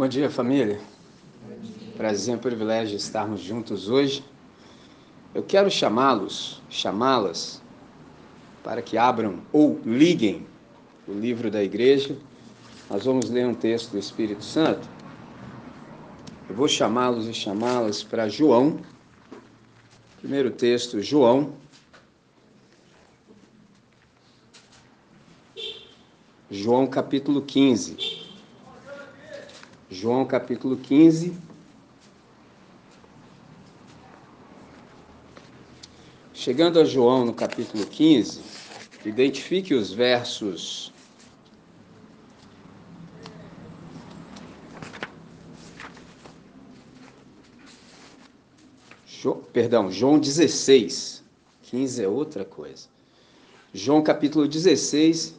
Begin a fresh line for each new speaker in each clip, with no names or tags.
Bom dia, família. Prazer e privilégio estarmos juntos hoje. Eu quero chamá-los, chamá-las, para que abram ou liguem o livro da igreja. Nós vamos ler um texto do Espírito Santo. Eu vou chamá-los e chamá-las para João. Primeiro texto, João. João capítulo 15. João capítulo 15. Chegando a João no capítulo 15, identifique os versos perdão, João 16. 15 é outra coisa. João capítulo 16,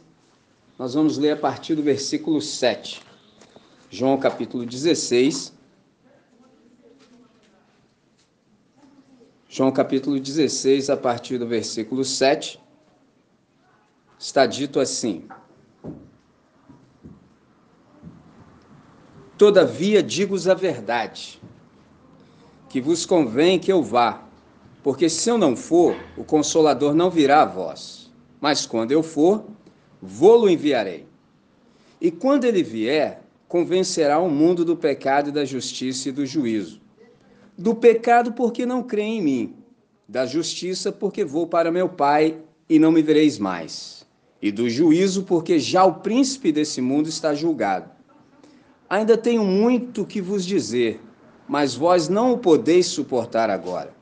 nós vamos ler a partir do versículo 7. João capítulo 16. João capítulo 16, a partir do versículo 7, está dito assim: Todavia digo-vos a verdade, que vos convém que eu vá, porque se eu não for, o consolador não virá a vós. Mas quando eu for, vou-lo enviarei. E quando ele vier, convencerá o mundo do pecado da justiça e do juízo. Do pecado, porque não crê em mim. Da justiça, porque vou para meu Pai e não me vereis mais. E do juízo, porque já o príncipe desse mundo está julgado. Ainda tenho muito que vos dizer, mas vós não o podeis suportar agora.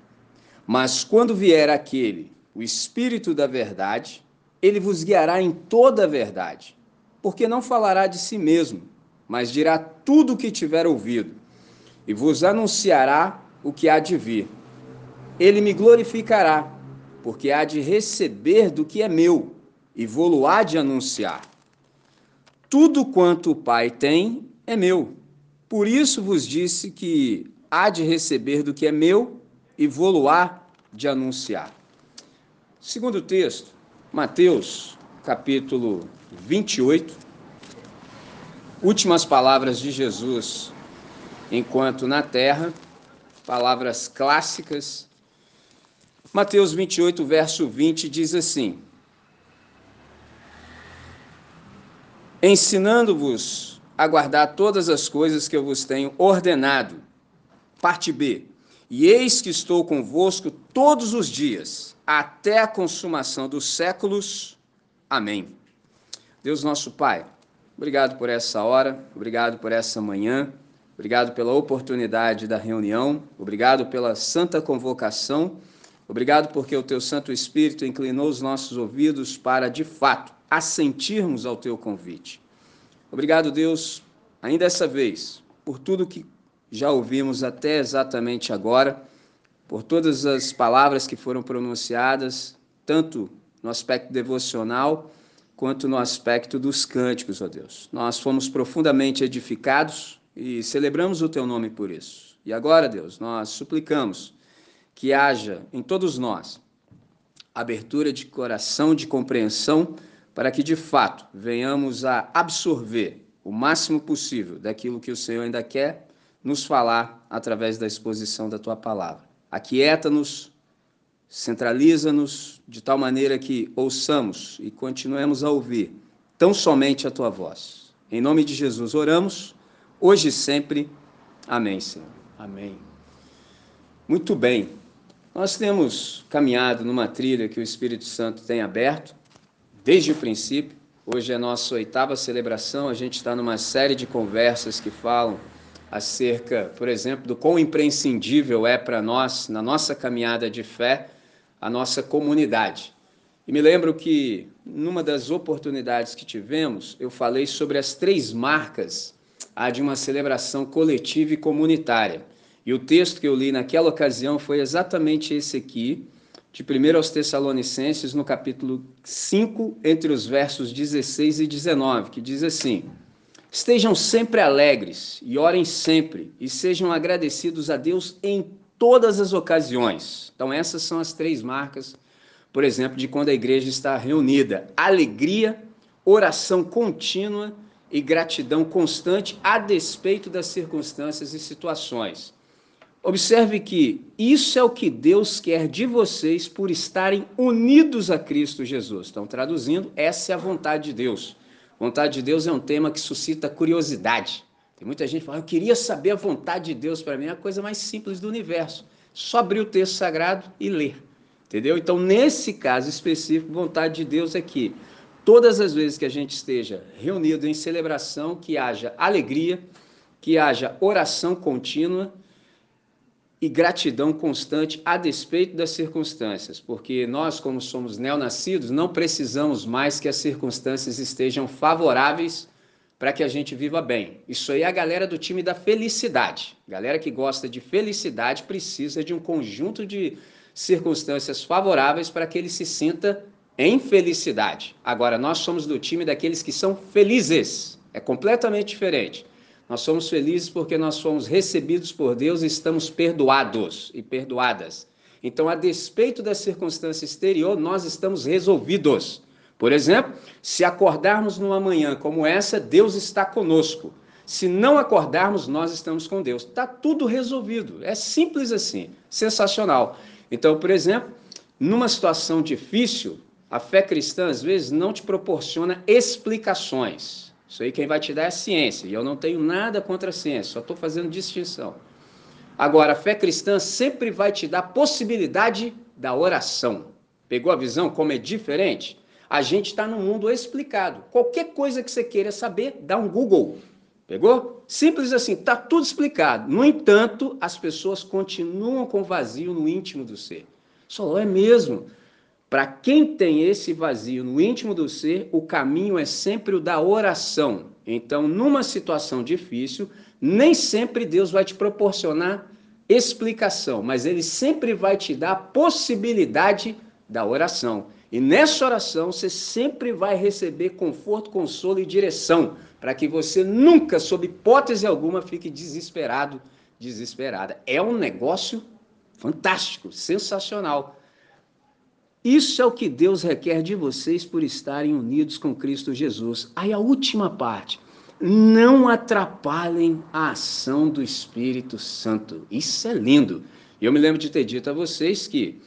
Mas quando vier aquele, o Espírito da Verdade, ele vos guiará em toda a verdade, porque não falará de si mesmo mas dirá tudo o que tiver ouvido, e vos anunciará o que há de vir. Ele me glorificará, porque há de receber do que é meu, e vou-lo há de anunciar. Tudo quanto o Pai tem é meu. Por isso vos disse que há de receber do que é meu, e vou-lo há de anunciar. Segundo texto, Mateus, capítulo 28, últimas palavras de Jesus enquanto na terra, palavras clássicas. Mateus 28, verso 20 diz assim: Ensinando-vos a guardar todas as coisas que eu vos tenho ordenado. Parte B. E eis que estou convosco todos os dias, até a consumação dos séculos. Amém. Deus nosso Pai, Obrigado por essa hora, obrigado por essa manhã, obrigado pela oportunidade da reunião, obrigado pela santa convocação, obrigado porque o teu Santo Espírito inclinou os nossos ouvidos para, de fato, assentirmos ao teu convite. Obrigado, Deus, ainda essa vez, por tudo que já ouvimos até exatamente agora, por todas as palavras que foram pronunciadas, tanto no aspecto devocional, quanto no aspecto dos cânticos, ó Deus. Nós fomos profundamente edificados e celebramos o teu nome por isso. E agora, Deus, nós suplicamos que haja em todos nós abertura de coração, de compreensão, para que de fato venhamos a absorver o máximo possível daquilo que o Senhor ainda quer nos falar através da exposição da tua palavra. Aquieta-nos, Centraliza-nos de tal maneira que ouçamos e continuemos a ouvir tão somente a tua voz. Em nome de Jesus oramos, hoje e sempre. Amém, Senhor. Amém. Muito bem. Nós temos caminhado numa trilha que o Espírito Santo tem aberto desde o princípio. Hoje é a nossa oitava celebração. A gente está numa série de conversas que falam acerca, por exemplo, do quão imprescindível é para nós, na nossa caminhada de fé, a nossa comunidade. E me lembro que, numa das oportunidades que tivemos, eu falei sobre as três marcas de uma celebração coletiva e comunitária. E o texto que eu li naquela ocasião foi exatamente esse aqui, de 1 aos Tessalonicenses, no capítulo 5, entre os versos 16 e 19, que diz assim: Estejam sempre alegres e orem sempre, e sejam agradecidos a Deus em todas as ocasiões. Então, essas são as três marcas, por exemplo, de quando a igreja está reunida: alegria, oração contínua e gratidão constante a despeito das circunstâncias e situações. Observe que isso é o que Deus quer de vocês por estarem unidos a Cristo Jesus. Então, traduzindo, essa é a vontade de Deus. Vontade de Deus é um tema que suscita curiosidade. Tem muita gente falando, eu queria saber a vontade de Deus para mim, é a coisa mais simples do universo. Só abrir o texto sagrado e ler. Entendeu? Então, nesse caso específico, vontade de Deus é que todas as vezes que a gente esteja reunido em celebração, que haja alegria, que haja oração contínua e gratidão constante a despeito das circunstâncias, porque nós, como somos neonascidos, não precisamos mais que as circunstâncias estejam favoráveis para que a gente viva bem. Isso aí é a galera do time da felicidade. Galera que gosta de felicidade precisa de um conjunto de circunstâncias favoráveis para que ele se sinta em felicidade. Agora, nós somos do time daqueles que são felizes. É completamente diferente. Nós somos felizes porque nós fomos recebidos por Deus e estamos perdoados e perdoadas. Então, a despeito da circunstância exterior, nós estamos resolvidos. Por exemplo, se acordarmos numa manhã como essa, Deus está conosco. Se não acordarmos, nós estamos com Deus. Está tudo resolvido. É simples assim. Sensacional. Então, por exemplo, numa situação difícil, a fé cristã, às vezes, não te proporciona explicações. Isso aí quem vai te dar é a ciência. E eu não tenho nada contra a ciência, só estou fazendo distinção. Agora, a fé cristã sempre vai te dar possibilidade da oração. Pegou a visão como é diferente? A gente está no mundo explicado. Qualquer coisa que você queira saber, dá um Google. Pegou? Simples assim, está tudo explicado. No entanto, as pessoas continuam com vazio no íntimo do ser. Só é mesmo. Para quem tem esse vazio no íntimo do ser, o caminho é sempre o da oração. Então, numa situação difícil, nem sempre Deus vai te proporcionar explicação, mas ele sempre vai te dar a possibilidade da oração. E nessa oração você sempre vai receber conforto, consolo e direção, para que você nunca, sob hipótese alguma, fique desesperado, desesperada. É um negócio fantástico, sensacional. Isso é o que Deus requer de vocês por estarem unidos com Cristo Jesus. Aí a última parte. Não atrapalhem a ação do Espírito Santo. Isso é lindo. Eu me lembro de ter dito a vocês que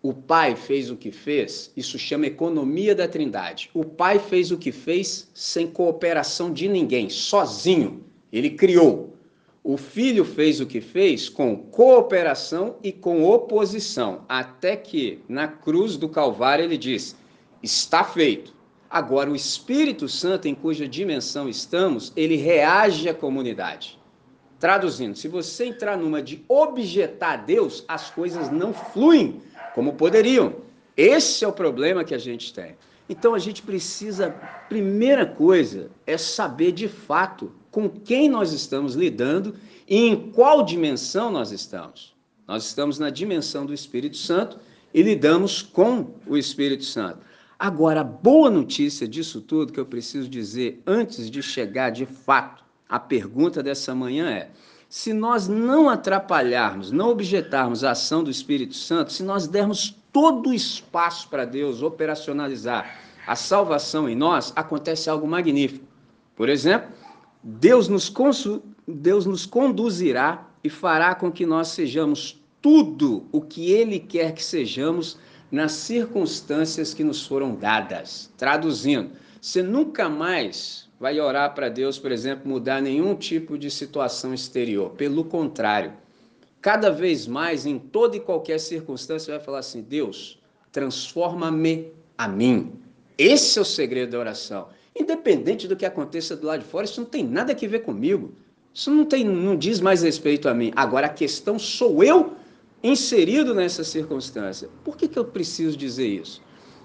o Pai fez o que fez, isso chama economia da Trindade. O Pai fez o que fez sem cooperação de ninguém, sozinho. Ele criou. O filho fez o que fez com cooperação e com oposição, até que na cruz do Calvário ele diz: está feito. Agora, o Espírito Santo, em cuja dimensão estamos, ele reage à comunidade. Traduzindo, se você entrar numa de objetar a Deus, as coisas não fluem como poderiam. Esse é o problema que a gente tem. Então a gente precisa, primeira coisa, é saber de fato com quem nós estamos lidando e em qual dimensão nós estamos. Nós estamos na dimensão do Espírito Santo e lidamos com o Espírito Santo. Agora, a boa notícia disso tudo que eu preciso dizer antes de chegar de fato à pergunta dessa manhã é: se nós não atrapalharmos, não objetarmos a ação do Espírito Santo, se nós dermos todo o espaço para Deus operacionalizar a salvação em nós, acontece algo magnífico. Por exemplo, Deus nos, Deus nos conduzirá e fará com que nós sejamos tudo o que Ele quer que sejamos nas circunstâncias que nos foram dadas. Traduzindo, você nunca mais vai orar para Deus, por exemplo, mudar nenhum tipo de situação exterior. Pelo contrário, cada vez mais, em toda e qualquer circunstância, vai falar assim: Deus, transforma-me a mim. Esse é o segredo da oração. Independente do que aconteça do lado de fora, isso não tem nada a ver comigo. Isso não, tem, não diz mais respeito a mim. Agora, a questão sou eu inserido nessa circunstância. Por que, que eu preciso dizer isso?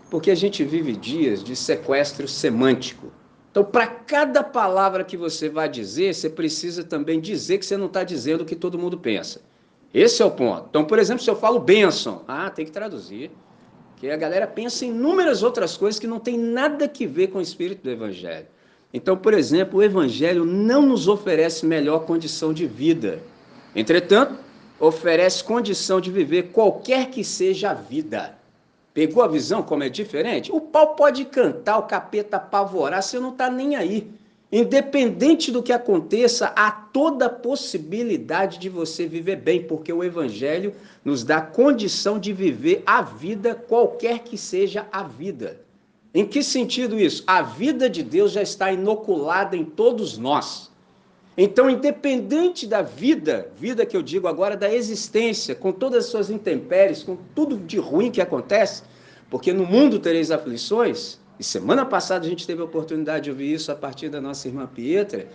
Porque a gente vive dias de sequestro semântico. Então, para cada palavra que você vai dizer, você precisa também dizer que você não está dizendo o que todo mundo pensa. Esse é o ponto. Então, por exemplo, se eu falo bênção, ah, tem que traduzir. Porque a galera pensa em inúmeras outras coisas que não tem nada que ver com o espírito do Evangelho. Então, por exemplo, o Evangelho não nos oferece melhor condição de vida. Entretanto, oferece condição de viver qualquer que seja a vida. Pegou a visão como é diferente? O pau pode cantar, o capeta apavorar, você não está nem aí. Independente do que aconteça, há toda possibilidade de você viver bem, porque o Evangelho nos dá condição de viver a vida, qualquer que seja a vida. Em que sentido isso? A vida de Deus já está inoculada em todos nós. Então, independente da vida, vida que eu digo agora, da existência, com todas as suas intempéries, com tudo de ruim que acontece, porque no mundo tereis aflições, e semana passada a gente teve a oportunidade de ouvir isso a partir da nossa irmã Pietra.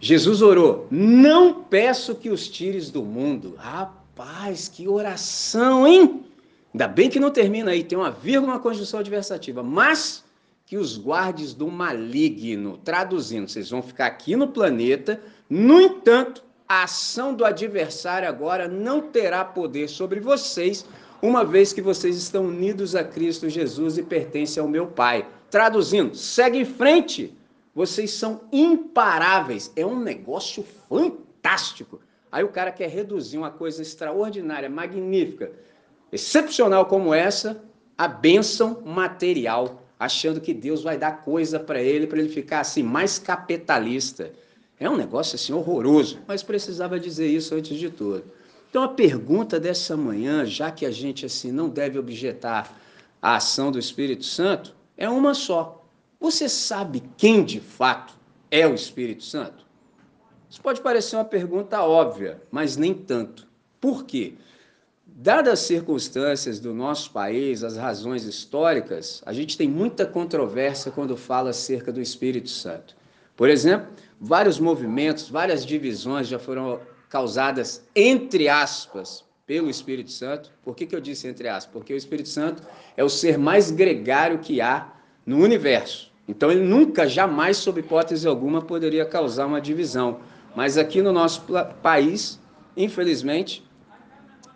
Jesus orou: Não peço que os tires do mundo. Rapaz, que oração, hein? Ainda bem que não termina aí, tem uma vírgula, uma conjunção adversativa. Mas que os guardes do maligno. Traduzindo, vocês vão ficar aqui no planeta. No entanto, a ação do adversário agora não terá poder sobre vocês, uma vez que vocês estão unidos a Cristo Jesus e pertencem ao meu Pai. Traduzindo, segue em frente. Vocês são imparáveis. É um negócio fantástico. Aí o cara quer reduzir uma coisa extraordinária, magnífica, excepcional como essa, a bênção material, achando que Deus vai dar coisa para ele, para ele ficar assim mais capitalista. É um negócio assim horroroso, mas precisava dizer isso antes de tudo. Então a pergunta dessa manhã, já que a gente assim não deve objetar a ação do Espírito Santo, é uma só. Você sabe quem de fato é o Espírito Santo? Isso pode parecer uma pergunta óbvia, mas nem tanto. Por quê? Dadas as circunstâncias do nosso país, as razões históricas, a gente tem muita controvérsia quando fala acerca do Espírito Santo. Por exemplo, vários movimentos, várias divisões já foram causadas, entre aspas, pelo Espírito Santo. Por que, que eu disse entre aspas? Porque o Espírito Santo é o ser mais gregário que há no universo. Então, ele nunca, jamais, sob hipótese alguma, poderia causar uma divisão. Mas aqui no nosso país, infelizmente,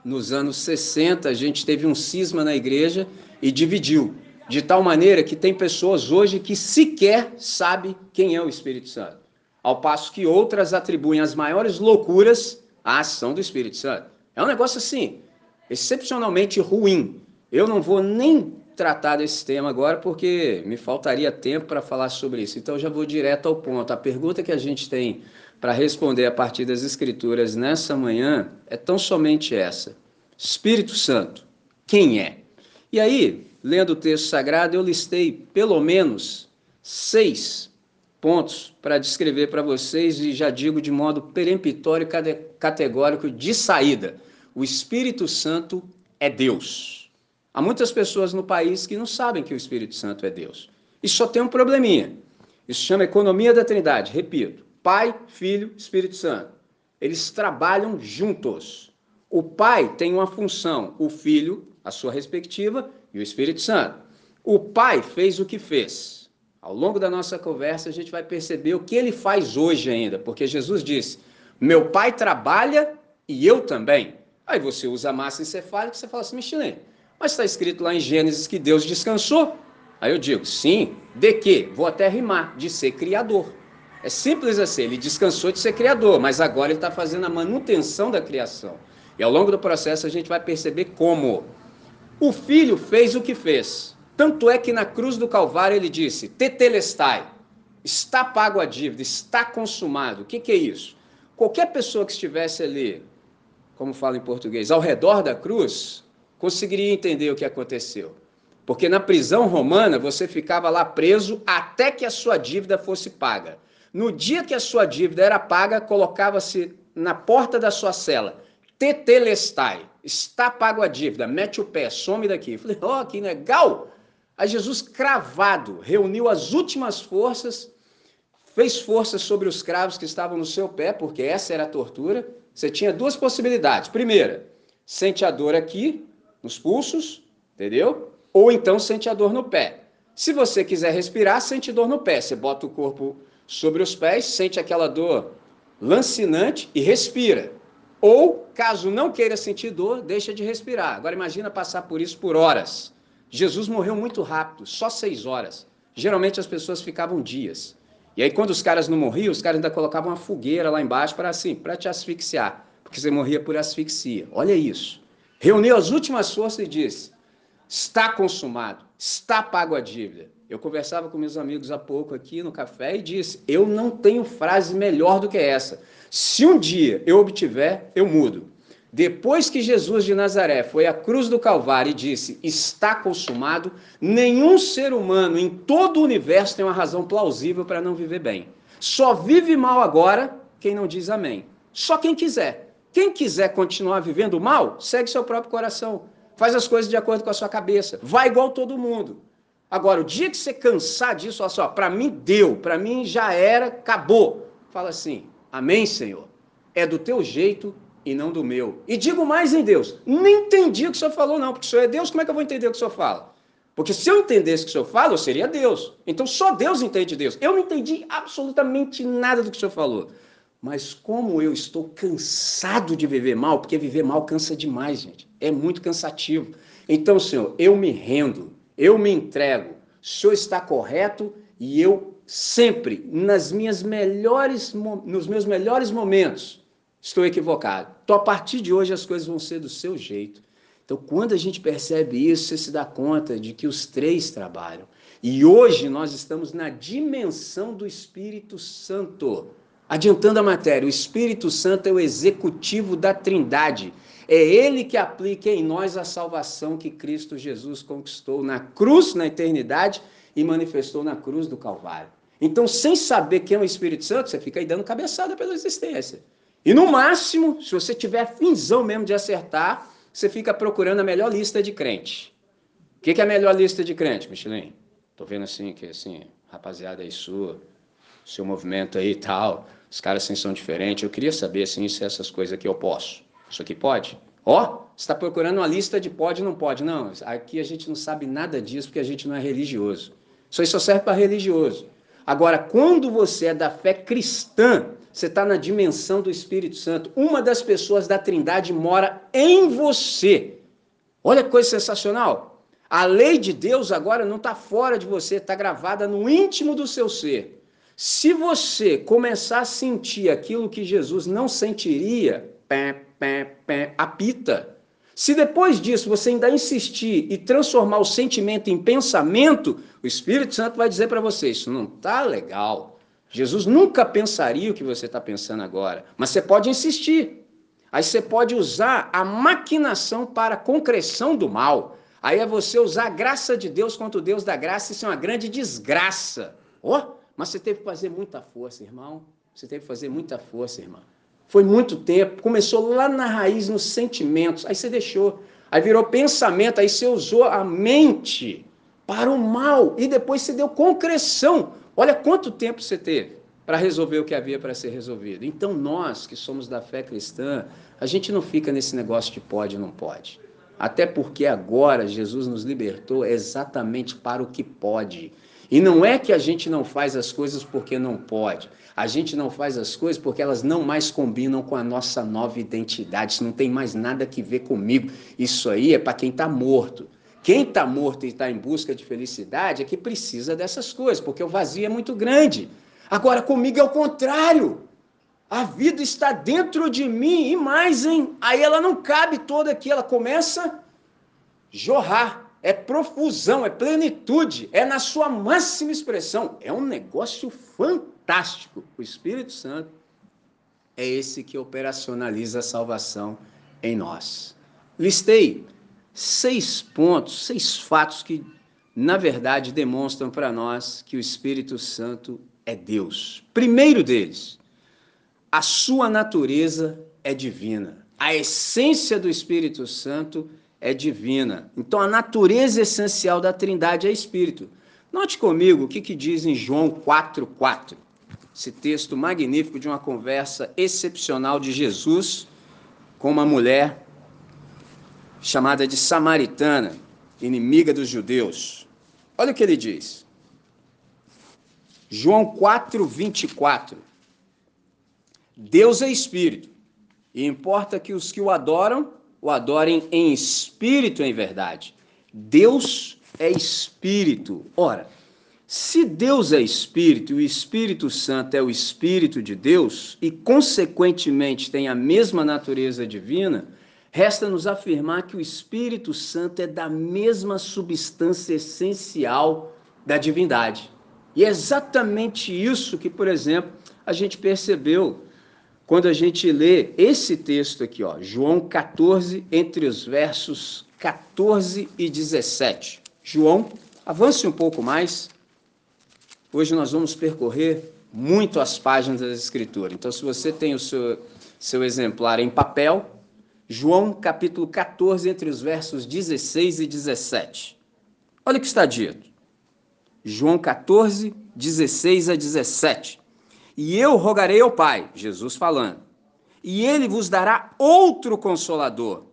nos anos 60, a gente teve um cisma na igreja e dividiu. De tal maneira que tem pessoas hoje que sequer sabem quem é o Espírito Santo ao passo que outras atribuem as maiores loucuras à ação do Espírito Santo. É um negócio assim, excepcionalmente ruim. Eu não vou nem tratar desse tema agora porque me faltaria tempo para falar sobre isso. Então já vou direto ao ponto. A pergunta que a gente tem para responder a partir das Escrituras nessa manhã é tão somente essa: Espírito Santo, quem é? E aí, lendo o texto sagrado, eu listei pelo menos seis pontos para descrever para vocês e já digo de modo peremptório e categórico de saída. O Espírito Santo é Deus. Há muitas pessoas no país que não sabem que o Espírito Santo é Deus. E só tem um probleminha. Isso chama economia da Trindade. Repito: Pai, Filho, Espírito Santo. Eles trabalham juntos. O Pai tem uma função, o Filho, a sua respectiva, e o Espírito Santo. O Pai fez o que fez ao longo da nossa conversa, a gente vai perceber o que ele faz hoje ainda, porque Jesus disse: Meu pai trabalha e eu também. Aí você usa a massa encefálica e você fala assim, Michelin, mas está escrito lá em Gênesis que Deus descansou. Aí eu digo, sim, de que? Vou até rimar, de ser criador. É simples assim, ele descansou de ser criador, mas agora ele está fazendo a manutenção da criação. E ao longo do processo a gente vai perceber como o filho fez o que fez. Tanto é que na cruz do Calvário ele disse: Tetelestai, está pago a dívida, está consumado. O que, que é isso? Qualquer pessoa que estivesse ali, como fala em português, ao redor da cruz, conseguiria entender o que aconteceu. Porque na prisão romana você ficava lá preso até que a sua dívida fosse paga. No dia que a sua dívida era paga, colocava-se na porta da sua cela: Tetelestai, está pago a dívida, mete o pé, some daqui. Eu falei: ó, oh, que legal! a Jesus cravado, reuniu as últimas forças, fez força sobre os cravos que estavam no seu pé, porque essa era a tortura. Você tinha duas possibilidades. Primeira, sente a dor aqui, nos pulsos, entendeu? Ou então sente a dor no pé. Se você quiser respirar, sente dor no pé. Você bota o corpo sobre os pés, sente aquela dor lancinante e respira. Ou, caso não queira sentir dor, deixa de respirar. Agora imagina passar por isso por horas. Jesus morreu muito rápido, só seis horas. Geralmente as pessoas ficavam dias. E aí, quando os caras não morriam, os caras ainda colocavam uma fogueira lá embaixo para assim, para te asfixiar, porque você morria por asfixia. Olha isso. Reuniu as últimas forças e disse: está consumado, está pago a dívida. Eu conversava com meus amigos há pouco aqui no café e disse: Eu não tenho frase melhor do que essa. Se um dia eu obtiver, eu mudo. Depois que Jesus de Nazaré foi à cruz do Calvário e disse: Está consumado, nenhum ser humano em todo o universo tem uma razão plausível para não viver bem. Só vive mal agora quem não diz amém. Só quem quiser. Quem quiser continuar vivendo mal, segue seu próprio coração. Faz as coisas de acordo com a sua cabeça. Vai igual todo mundo. Agora, o dia que você cansar disso, olha só, para mim deu, para mim já era, acabou. Fala assim: Amém, Senhor. É do teu jeito e não do meu. E digo mais em Deus: nem entendi o que o senhor falou, não, porque o senhor é Deus, como é que eu vou entender o que o senhor fala? Porque se eu entendesse o que o senhor fala, eu seria Deus. Então só Deus entende Deus. Eu não entendi absolutamente nada do que o senhor falou. Mas como eu estou cansado de viver mal, porque viver mal cansa demais, gente. É muito cansativo. Então, Senhor, eu me rendo, eu me entrego. O Senhor está correto e eu sempre, nas minhas melhores, nos meus melhores momentos, estou equivocado. Então, a partir de hoje, as coisas vão ser do seu jeito. Então, quando a gente percebe isso, você se dá conta de que os três trabalham. E hoje nós estamos na dimensão do Espírito Santo. Adiantando a matéria, o Espírito Santo é o executivo da Trindade. É ele que aplica em nós a salvação que Cristo Jesus conquistou na cruz, na eternidade, e manifestou na cruz do Calvário. Então, sem saber quem é o Espírito Santo, você fica aí dando cabeçada pela existência. E no máximo, se você tiver finzão mesmo de acertar, você fica procurando a melhor lista de crente. O que é a melhor lista de crente, Michelin? Tô vendo assim, que assim, rapaziada aí sua, seu movimento aí e tal. Os caras assim são diferentes. Eu queria saber assim, se essas coisas aqui eu posso. Isso aqui pode? Ó, oh, está procurando uma lista de pode e não pode. Não, aqui a gente não sabe nada disso porque a gente não é religioso. Isso aí só serve para religioso. Agora, quando você é da fé cristã, você está na dimensão do Espírito Santo. Uma das pessoas da Trindade mora em você. Olha que coisa sensacional. A lei de Deus agora não está fora de você, está gravada no íntimo do seu ser. Se você começar a sentir aquilo que Jesus não sentiria, pé, pé, pé, apita. Se depois disso você ainda insistir e transformar o sentimento em pensamento, o Espírito Santo vai dizer para você: isso não está legal. Jesus nunca pensaria o que você está pensando agora, mas você pode insistir. Aí você pode usar a maquinação para a concreção do mal. Aí é você usar a graça de Deus contra o Deus da graça, isso é uma grande desgraça. Oh, mas você teve que fazer muita força, irmão. Você teve que fazer muita força, irmã. Foi muito tempo. Começou lá na raiz, nos sentimentos. Aí você deixou. Aí virou pensamento. Aí você usou a mente para o mal. E depois você deu concreção. Olha quanto tempo você teve para resolver o que havia para ser resolvido. Então, nós que somos da fé cristã, a gente não fica nesse negócio de pode ou não pode. Até porque agora Jesus nos libertou exatamente para o que pode. E não é que a gente não faz as coisas porque não pode. A gente não faz as coisas porque elas não mais combinam com a nossa nova identidade. Isso não tem mais nada que ver comigo. Isso aí é para quem está morto. Quem está morto e está em busca de felicidade é que precisa dessas coisas, porque o vazio é muito grande. Agora, comigo é o contrário. A vida está dentro de mim e mais, hein? Aí ela não cabe toda aqui, ela começa a jorrar é profusão, é plenitude, é na sua máxima expressão. É um negócio fantástico. O Espírito Santo é esse que operacionaliza a salvação em nós. Listei seis pontos, seis fatos que, na verdade, demonstram para nós que o Espírito Santo é Deus. Primeiro deles, a sua natureza é divina. A essência do Espírito Santo é é divina. Então a natureza essencial da Trindade é espírito. Note comigo o que, que diz em João 4,4. Esse texto magnífico de uma conversa excepcional de Jesus com uma mulher chamada de samaritana, inimiga dos judeus. Olha o que ele diz. João 4, 24. Deus é espírito, e importa que os que o adoram o adorem em espírito e em verdade. Deus é espírito. Ora, se Deus é espírito e o Espírito Santo é o espírito de Deus e consequentemente tem a mesma natureza divina, resta-nos afirmar que o Espírito Santo é da mesma substância essencial da divindade. E é exatamente isso que, por exemplo, a gente percebeu quando a gente lê esse texto aqui, ó, João 14, entre os versos 14 e 17. João, avance um pouco mais. Hoje nós vamos percorrer muito as páginas da Escritura. Então, se você tem o seu, seu exemplar em papel, João capítulo 14, entre os versos 16 e 17. Olha o que está dito. João 14, 16 a 17. E eu rogarei ao Pai, Jesus falando, e ele vos dará outro consolador,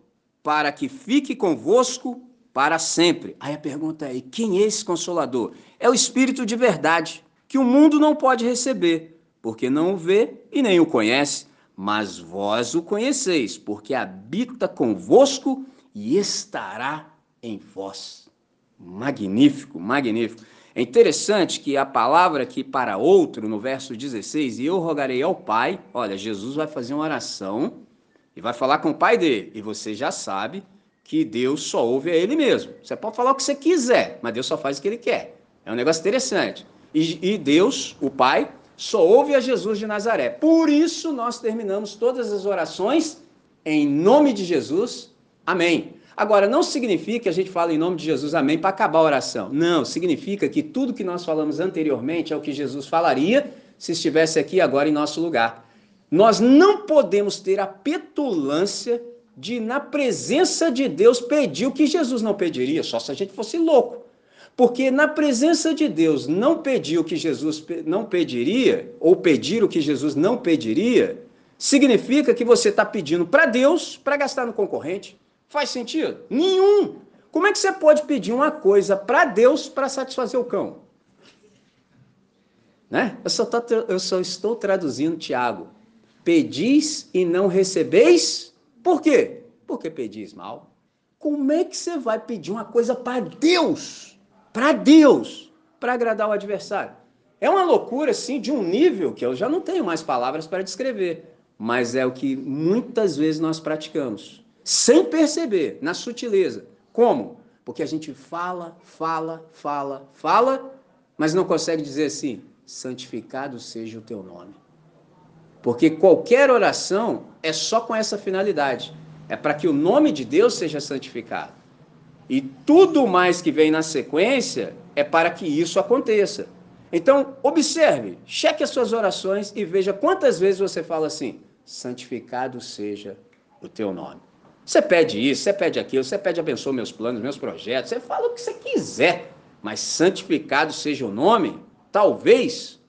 para que fique convosco para sempre. Aí a pergunta é: quem é esse consolador? É o Espírito de verdade, que o mundo não pode receber, porque não o vê e nem o conhece mas vós o conheceis, porque habita convosco e estará em vós. Magnífico, magnífico. É interessante que a palavra aqui para outro, no verso 16, e eu rogarei ao Pai, olha, Jesus vai fazer uma oração e vai falar com o Pai dele, e você já sabe que Deus só ouve a Ele mesmo. Você pode falar o que você quiser, mas Deus só faz o que Ele quer. É um negócio interessante. E, e Deus, o Pai, só ouve a Jesus de Nazaré. Por isso nós terminamos todas as orações em nome de Jesus. Amém. Agora, não significa que a gente fala em nome de Jesus, amém, para acabar a oração. Não, significa que tudo que nós falamos anteriormente é o que Jesus falaria se estivesse aqui agora em nosso lugar. Nós não podemos ter a petulância de, na presença de Deus, pedir o que Jesus não pediria, só se a gente fosse louco. Porque na presença de Deus não pedir o que Jesus não pediria, ou pedir o que Jesus não pediria, significa que você está pedindo para Deus para gastar no concorrente. Faz sentido? Nenhum. Como é que você pode pedir uma coisa para Deus para satisfazer o cão? Né? Eu, só tô, eu só estou traduzindo Tiago. Pedis e não recebeis? Por quê? Porque pedis mal. Como é que você vai pedir uma coisa para Deus? para Deus, para agradar o adversário. É uma loucura, assim, de um nível que eu já não tenho mais palavras para descrever, mas é o que muitas vezes nós praticamos, sem perceber, na sutileza. Como? Porque a gente fala, fala, fala, fala, mas não consegue dizer assim: santificado seja o teu nome. Porque qualquer oração é só com essa finalidade: é para que o nome de Deus seja santificado. E tudo mais que vem na sequência é para que isso aconteça. Então, observe, cheque as suas orações e veja quantas vezes você fala assim: santificado seja o teu nome. Você pede isso, você pede aquilo, você pede abençoa meus planos, meus projetos, você fala o que você quiser, mas santificado seja o nome, talvez,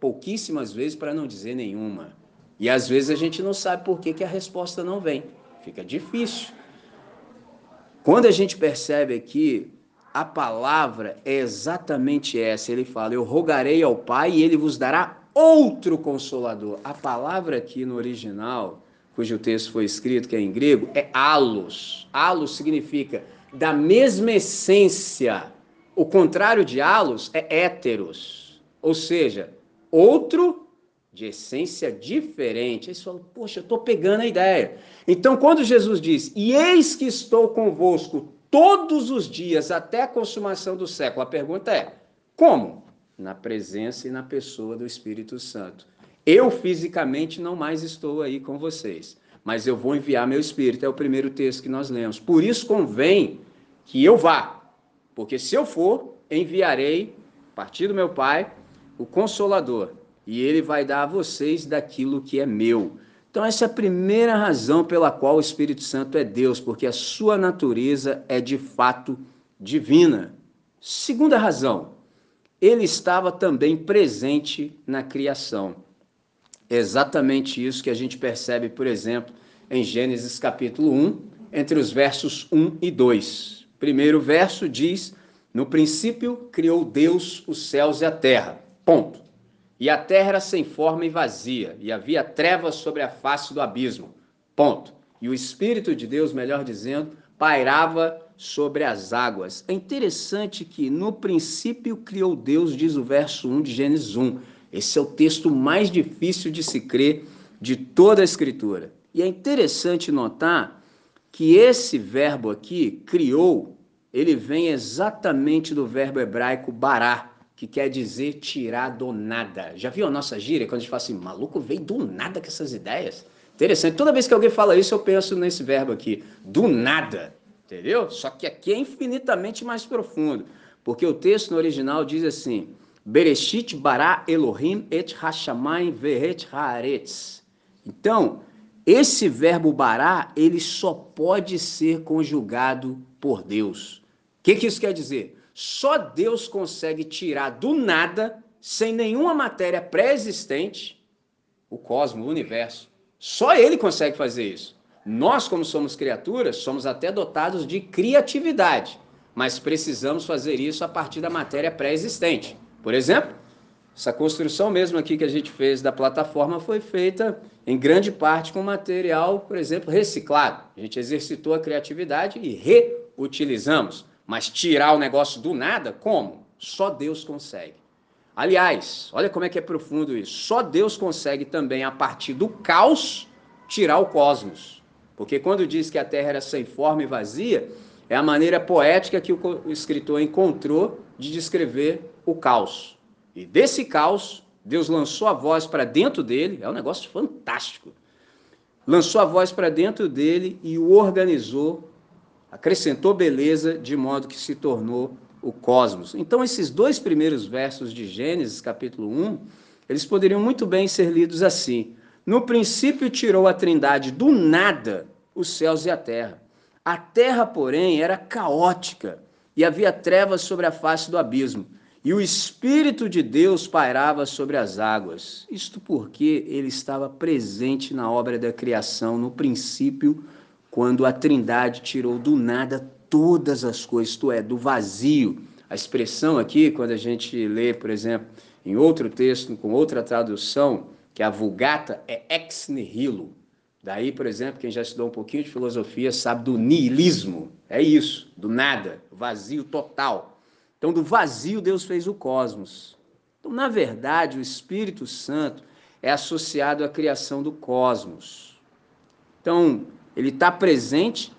pouquíssimas vezes, para não dizer nenhuma. E às vezes a gente não sabe por que, que a resposta não vem. Fica difícil. Quando a gente percebe aqui, a palavra é exatamente essa. Ele fala: Eu rogarei ao Pai e ele vos dará outro consolador. A palavra aqui no original, cujo texto foi escrito, que é em grego, é alos. Alos significa da mesma essência. O contrário de alos é héteros, ou seja, outro de essência diferente. Aí você fala, poxa, eu estou pegando a ideia. Então, quando Jesus diz, e eis que estou convosco todos os dias até a consumação do século, a pergunta é, como? Na presença e na pessoa do Espírito Santo. Eu fisicamente não mais estou aí com vocês, mas eu vou enviar meu Espírito, é o primeiro texto que nós lemos. Por isso convém que eu vá, porque se eu for, enviarei, a partir do meu Pai, o Consolador, e ele vai dar a vocês daquilo que é meu. Então, essa é a primeira razão pela qual o Espírito Santo é Deus, porque a sua natureza é de fato divina. Segunda razão, ele estava também presente na criação. É exatamente isso que a gente percebe, por exemplo, em Gênesis capítulo 1, entre os versos 1 e 2. Primeiro verso diz: No princípio criou Deus os céus e a terra. Ponto. E a terra era sem forma e vazia, e havia trevas sobre a face do abismo. Ponto. E o Espírito de Deus, melhor dizendo, pairava sobre as águas. É interessante que no princípio criou Deus, diz o verso 1 de Gênesis 1. Esse é o texto mais difícil de se crer de toda a Escritura. E é interessante notar que esse verbo aqui, criou, ele vem exatamente do verbo hebraico bará, que quer dizer tirar do nada. Já viu a nossa gíria quando a gente fala assim, maluco veio do nada com essas ideias? Interessante. Toda vez que alguém fala isso, eu penso nesse verbo aqui, do nada. Entendeu? Só que aqui é infinitamente mais profundo. Porque o texto no original diz assim: Bereshit bara Elohim et hashamayim vehet haaretz. Então, esse verbo bará, ele só pode ser conjugado por Deus. O que, que isso quer dizer? Só Deus consegue tirar do nada, sem nenhuma matéria pré-existente, o cosmos, o universo. Só ele consegue fazer isso. Nós, como somos criaturas, somos até dotados de criatividade, mas precisamos fazer isso a partir da matéria pré-existente. Por exemplo, essa construção mesmo aqui que a gente fez da plataforma foi feita em grande parte com material, por exemplo, reciclado. A gente exercitou a criatividade e reutilizamos. Mas tirar o negócio do nada, como? Só Deus consegue. Aliás, olha como é que é profundo isso. Só Deus consegue também, a partir do caos, tirar o cosmos. Porque quando diz que a Terra era sem forma e vazia, é a maneira poética que o escritor encontrou de descrever o caos. E desse caos, Deus lançou a voz para dentro dele, é um negócio fantástico. Lançou a voz para dentro dele e o organizou, acrescentou beleza, de modo que se tornou o cosmos. Então, esses dois primeiros versos de Gênesis, capítulo 1, eles poderiam muito bem ser lidos assim: No princípio tirou a Trindade do nada os céus e a terra. A terra, porém, era caótica e havia trevas sobre a face do abismo. E o Espírito de Deus pairava sobre as águas. Isto porque ele estava presente na obra da criação, no princípio, quando a Trindade tirou do nada todas as coisas, isto é, do vazio. A expressão aqui, quando a gente lê, por exemplo, em outro texto, com outra tradução, que é a Vulgata, é ex nihilo. Daí, por exemplo, quem já estudou um pouquinho de filosofia sabe do niilismo. É isso, do nada, vazio total. Então, do vazio, Deus fez o cosmos. Então, na verdade, o Espírito Santo é associado à criação do cosmos. Então, ele está presente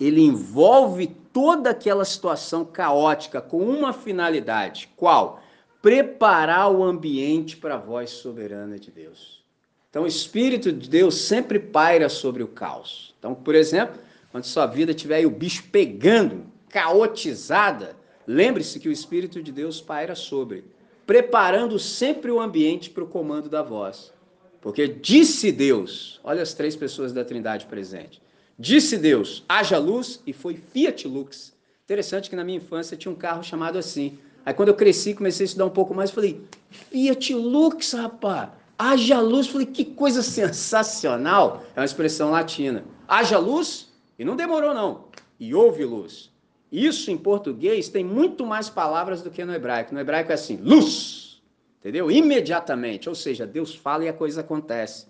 ele envolve toda aquela situação caótica com uma finalidade. Qual? Preparar o ambiente para a voz soberana de Deus. Então, o Espírito de Deus sempre paira sobre o caos. Então, por exemplo, quando sua vida tiver o bicho pegando, caotizada, lembre-se que o Espírito de Deus paira sobre, preparando sempre o ambiente para o comando da voz. Porque disse Deus, olha as três pessoas da Trindade presentes. Disse Deus: haja luz, e foi Fiat Lux. Interessante que na minha infância tinha um carro chamado assim. Aí quando eu cresci, comecei a estudar um pouco mais, falei: Fiat Lux, rapaz, haja luz. Falei: que coisa sensacional. É uma expressão latina. Haja luz, e não demorou não. E houve luz. Isso em português tem muito mais palavras do que no hebraico. No hebraico é assim: luz. Entendeu? Imediatamente. Ou seja, Deus fala e a coisa acontece.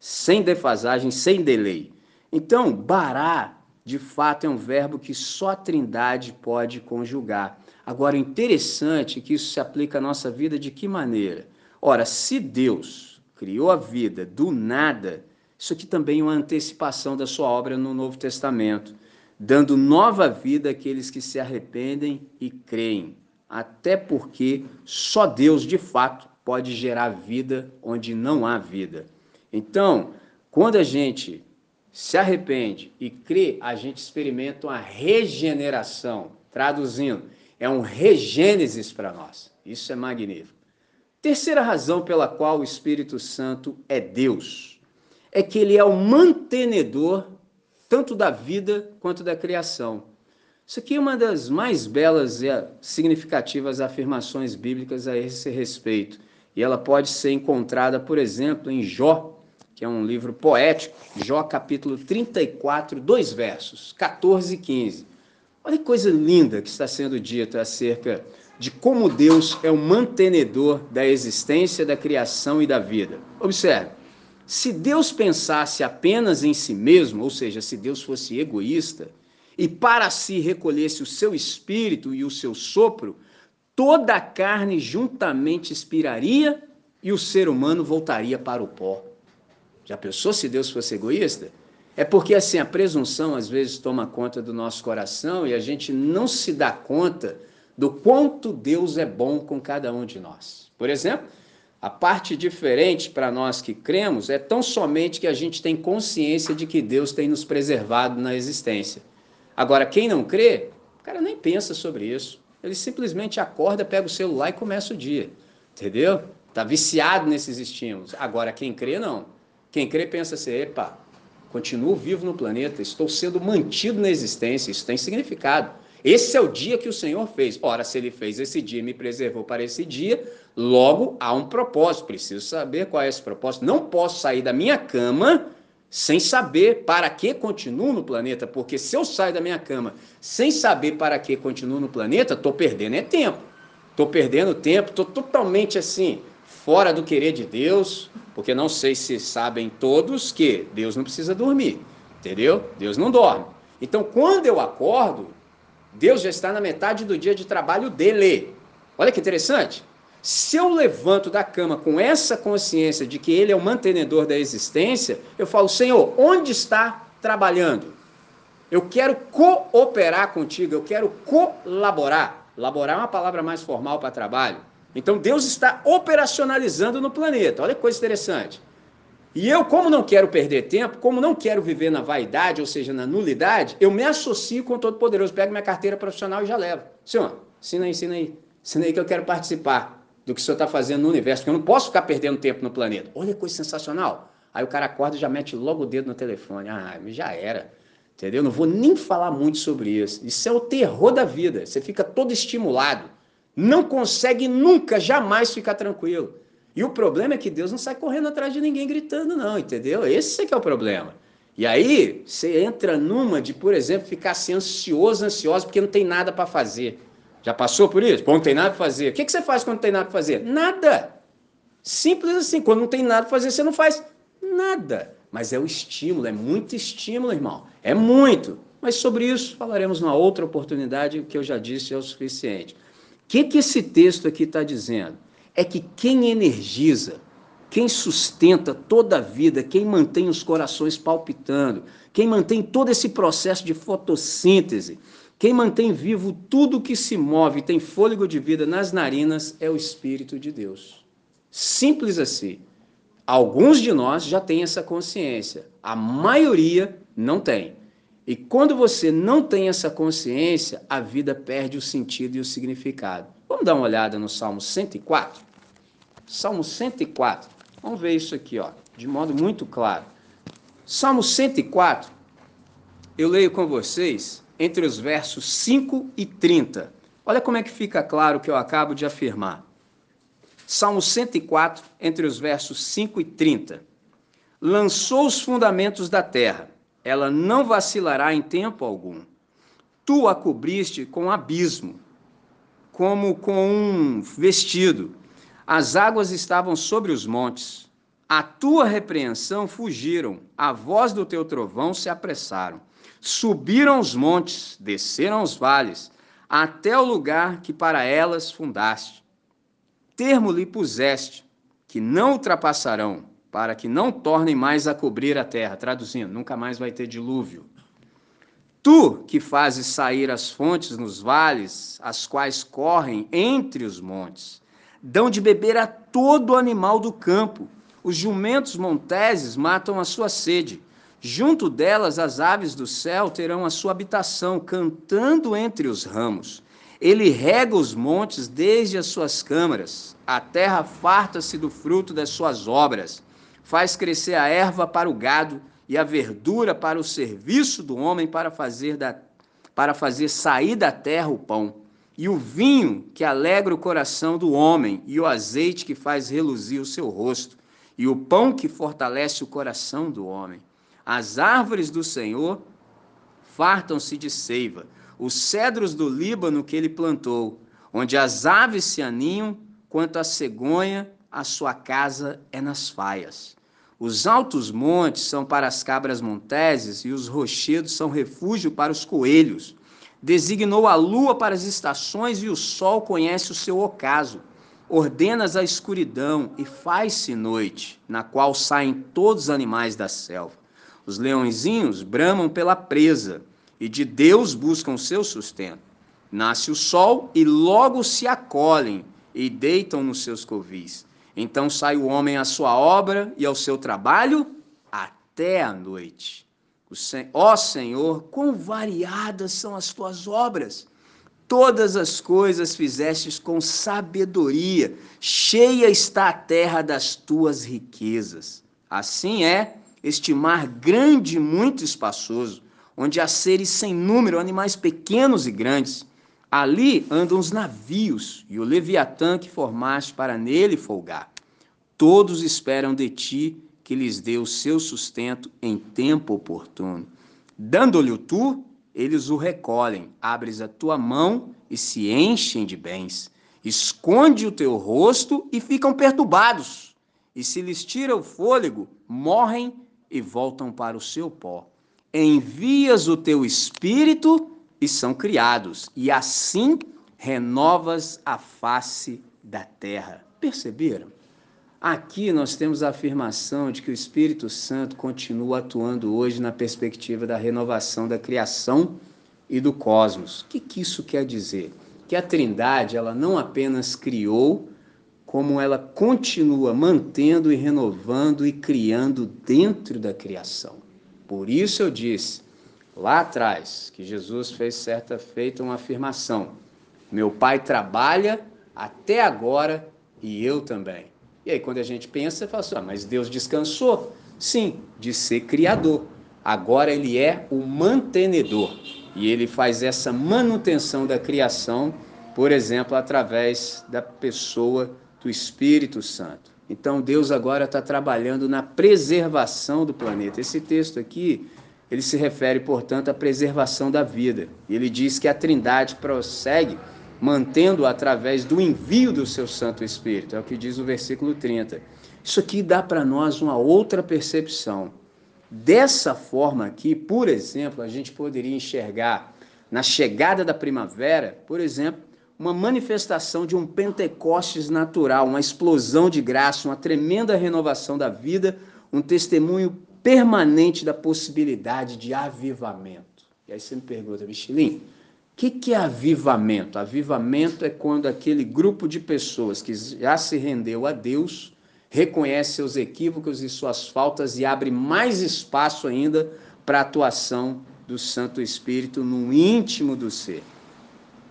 Sem defasagem, sem delay. Então, bará, de fato, é um verbo que só a Trindade pode conjugar. Agora, interessante é que isso se aplica à nossa vida de que maneira? Ora, se Deus criou a vida do nada, isso aqui também é uma antecipação da sua obra no Novo Testamento, dando nova vida àqueles que se arrependem e creem. Até porque só Deus, de fato, pode gerar vida onde não há vida. Então, quando a gente se arrepende e crê, a gente experimenta uma regeneração. Traduzindo, é um regênesis para nós. Isso é magnífico. Terceira razão pela qual o Espírito Santo é Deus é que ele é o mantenedor tanto da vida quanto da criação. Isso aqui é uma das mais belas e significativas afirmações bíblicas a esse respeito. E ela pode ser encontrada, por exemplo, em Jó, que é um livro poético, Jó capítulo 34, dois versos, 14 e 15. Olha que coisa linda que está sendo dita acerca de como Deus é o mantenedor da existência, da criação e da vida. Observe, se Deus pensasse apenas em si mesmo, ou seja, se Deus fosse egoísta, e para si recolhesse o seu espírito e o seu sopro, toda a carne juntamente expiraria e o ser humano voltaria para o pó. Já pensou se Deus fosse egoísta? É porque assim, a presunção às vezes toma conta do nosso coração e a gente não se dá conta do quanto Deus é bom com cada um de nós. Por exemplo, a parte diferente para nós que cremos é tão somente que a gente tem consciência de que Deus tem nos preservado na existência. Agora, quem não crê, o cara nem pensa sobre isso. Ele simplesmente acorda, pega o celular e começa o dia. Entendeu? Está viciado nesses estímulos. Agora, quem crê, não. Quem crê pensa assim: epa, continuo vivo no planeta, estou sendo mantido na existência. Isso tem significado. Esse é o dia que o Senhor fez. Ora, se ele fez esse dia e me preservou para esse dia, logo há um propósito. Preciso saber qual é esse propósito. Não posso sair da minha cama sem saber para que continuo no planeta, porque se eu saio da minha cama sem saber para que continuo no planeta, estou perdendo é tempo. Estou perdendo tempo, estou totalmente assim, fora do querer de Deus, porque não sei se sabem todos que Deus não precisa dormir, entendeu? Deus não dorme. Então, quando eu acordo, Deus já está na metade do dia de trabalho dele. Olha que interessante. Se eu levanto da cama com essa consciência de que Ele é o mantenedor da existência, eu falo, Senhor, onde está trabalhando? Eu quero cooperar contigo, eu quero colaborar. Laborar é uma palavra mais formal para trabalho. Então Deus está operacionalizando no planeta. Olha que coisa interessante. E eu, como não quero perder tempo, como não quero viver na vaidade, ou seja, na nulidade, eu me associo com o Todo-Poderoso, pego minha carteira profissional e já levo. Senhor, ensina aí, ensina aí. Ensina aí que eu quero participar do que o senhor está fazendo no universo, porque eu não posso ficar perdendo tempo no planeta. Olha que coisa sensacional. Aí o cara acorda e já mete logo o dedo no telefone. Ah, já era. Entendeu? Não vou nem falar muito sobre isso. Isso é o terror da vida. Você fica todo estimulado. Não consegue nunca, jamais ficar tranquilo. E o problema é que Deus não sai correndo atrás de ninguém gritando, não, entendeu? Esse é que é o problema. E aí você entra numa de, por exemplo, ficar assim ansioso, ansioso, porque não tem nada para fazer. Já passou por isso? Pô, não tem nada para fazer. O que, que você faz quando não tem nada para fazer? Nada. Simples assim. Quando não tem nada para fazer, você não faz nada. Mas é o estímulo, é muito estímulo, irmão. É muito. Mas sobre isso falaremos numa outra oportunidade, que eu já disse é o suficiente. O que, que esse texto aqui está dizendo? É que quem energiza, quem sustenta toda a vida, quem mantém os corações palpitando, quem mantém todo esse processo de fotossíntese, quem mantém vivo tudo que se move, tem fôlego de vida nas narinas, é o Espírito de Deus. Simples assim. Alguns de nós já têm essa consciência, a maioria não tem. E quando você não tem essa consciência, a vida perde o sentido e o significado. Vamos dar uma olhada no Salmo 104? Salmo 104. Vamos ver isso aqui, ó, de modo muito claro. Salmo 104, eu leio com vocês entre os versos 5 e 30. Olha como é que fica claro o que eu acabo de afirmar. Salmo 104, entre os versos 5 e 30. Lançou os fundamentos da terra, ela não vacilará em tempo algum. Tu a cobriste com abismo, como com um vestido as águas estavam sobre os montes. A tua repreensão fugiram, a voz do teu trovão se apressaram. Subiram os montes, desceram os vales, até o lugar que para elas fundaste. Termo lhe puseste, que não ultrapassarão, para que não tornem mais a cobrir a terra. Traduzindo, nunca mais vai ter dilúvio. Tu que fazes sair as fontes nos vales, as quais correm entre os montes dão de beber a todo animal do campo. Os jumentos monteses matam a sua sede. Junto delas, as aves do céu terão a sua habitação, cantando entre os ramos. Ele rega os montes desde as suas câmaras. A terra farta-se do fruto das suas obras. Faz crescer a erva para o gado e a verdura para o serviço do homem para fazer, da, para fazer sair da terra o pão e o vinho que alegra o coração do homem, e o azeite que faz reluzir o seu rosto, e o pão que fortalece o coração do homem. As árvores do Senhor fartam-se de seiva, os cedros do Líbano que ele plantou, onde as aves se aninham, quanto a cegonha, a sua casa é nas faias. Os altos montes são para as cabras monteses e os rochedos são refúgio para os coelhos. Designou a lua para as estações e o sol conhece o seu ocaso. Ordenas a escuridão e faz-se noite, na qual saem todos os animais da selva. Os leõezinhos bramam pela presa e de Deus buscam seu sustento. Nasce o sol e logo se acolhem e deitam nos seus covis. Então sai o homem à sua obra e ao seu trabalho até a noite. Ó Senhor, quão variadas são as tuas obras! Todas as coisas fizestes com sabedoria, cheia está a terra das tuas riquezas. Assim é este mar grande e muito espaçoso, onde há seres sem número, animais pequenos e grandes. Ali andam os navios e o Leviatã que formaste para nele folgar. Todos esperam de ti que lhes dê o seu sustento em tempo oportuno. Dando-lhe o tu, eles o recolhem. Abres a tua mão e se enchem de bens. Esconde o teu rosto e ficam perturbados. E se lhes tira o fôlego, morrem e voltam para o seu pó. Envias o teu espírito e são criados, e assim renovas a face da terra. Perceberam? Aqui nós temos a afirmação de que o Espírito Santo continua atuando hoje na perspectiva da renovação da criação e do cosmos. O que, que isso quer dizer? Que a Trindade ela não apenas criou, como ela continua mantendo e renovando e criando dentro da criação. Por isso eu disse lá atrás que Jesus fez certa feita uma afirmação: Meu Pai trabalha até agora e eu também. E aí, quando a gente pensa, fala assim, ah, mas Deus descansou? Sim, de ser criador. Agora ele é o mantenedor. E ele faz essa manutenção da criação, por exemplo, através da pessoa do Espírito Santo. Então, Deus agora está trabalhando na preservação do planeta. Esse texto aqui, ele se refere, portanto, à preservação da vida. E ele diz que a Trindade prossegue mantendo através do envio do seu Santo Espírito. É o que diz o versículo 30. Isso aqui dá para nós uma outra percepção. Dessa forma aqui, por exemplo, a gente poderia enxergar na chegada da primavera, por exemplo, uma manifestação de um Pentecostes natural, uma explosão de graça, uma tremenda renovação da vida, um testemunho permanente da possibilidade de avivamento. E aí você me pergunta, Michelin, o que, que é avivamento? Avivamento é quando aquele grupo de pessoas que já se rendeu a Deus reconhece seus equívocos e suas faltas e abre mais espaço ainda para a atuação do Santo Espírito no íntimo do ser.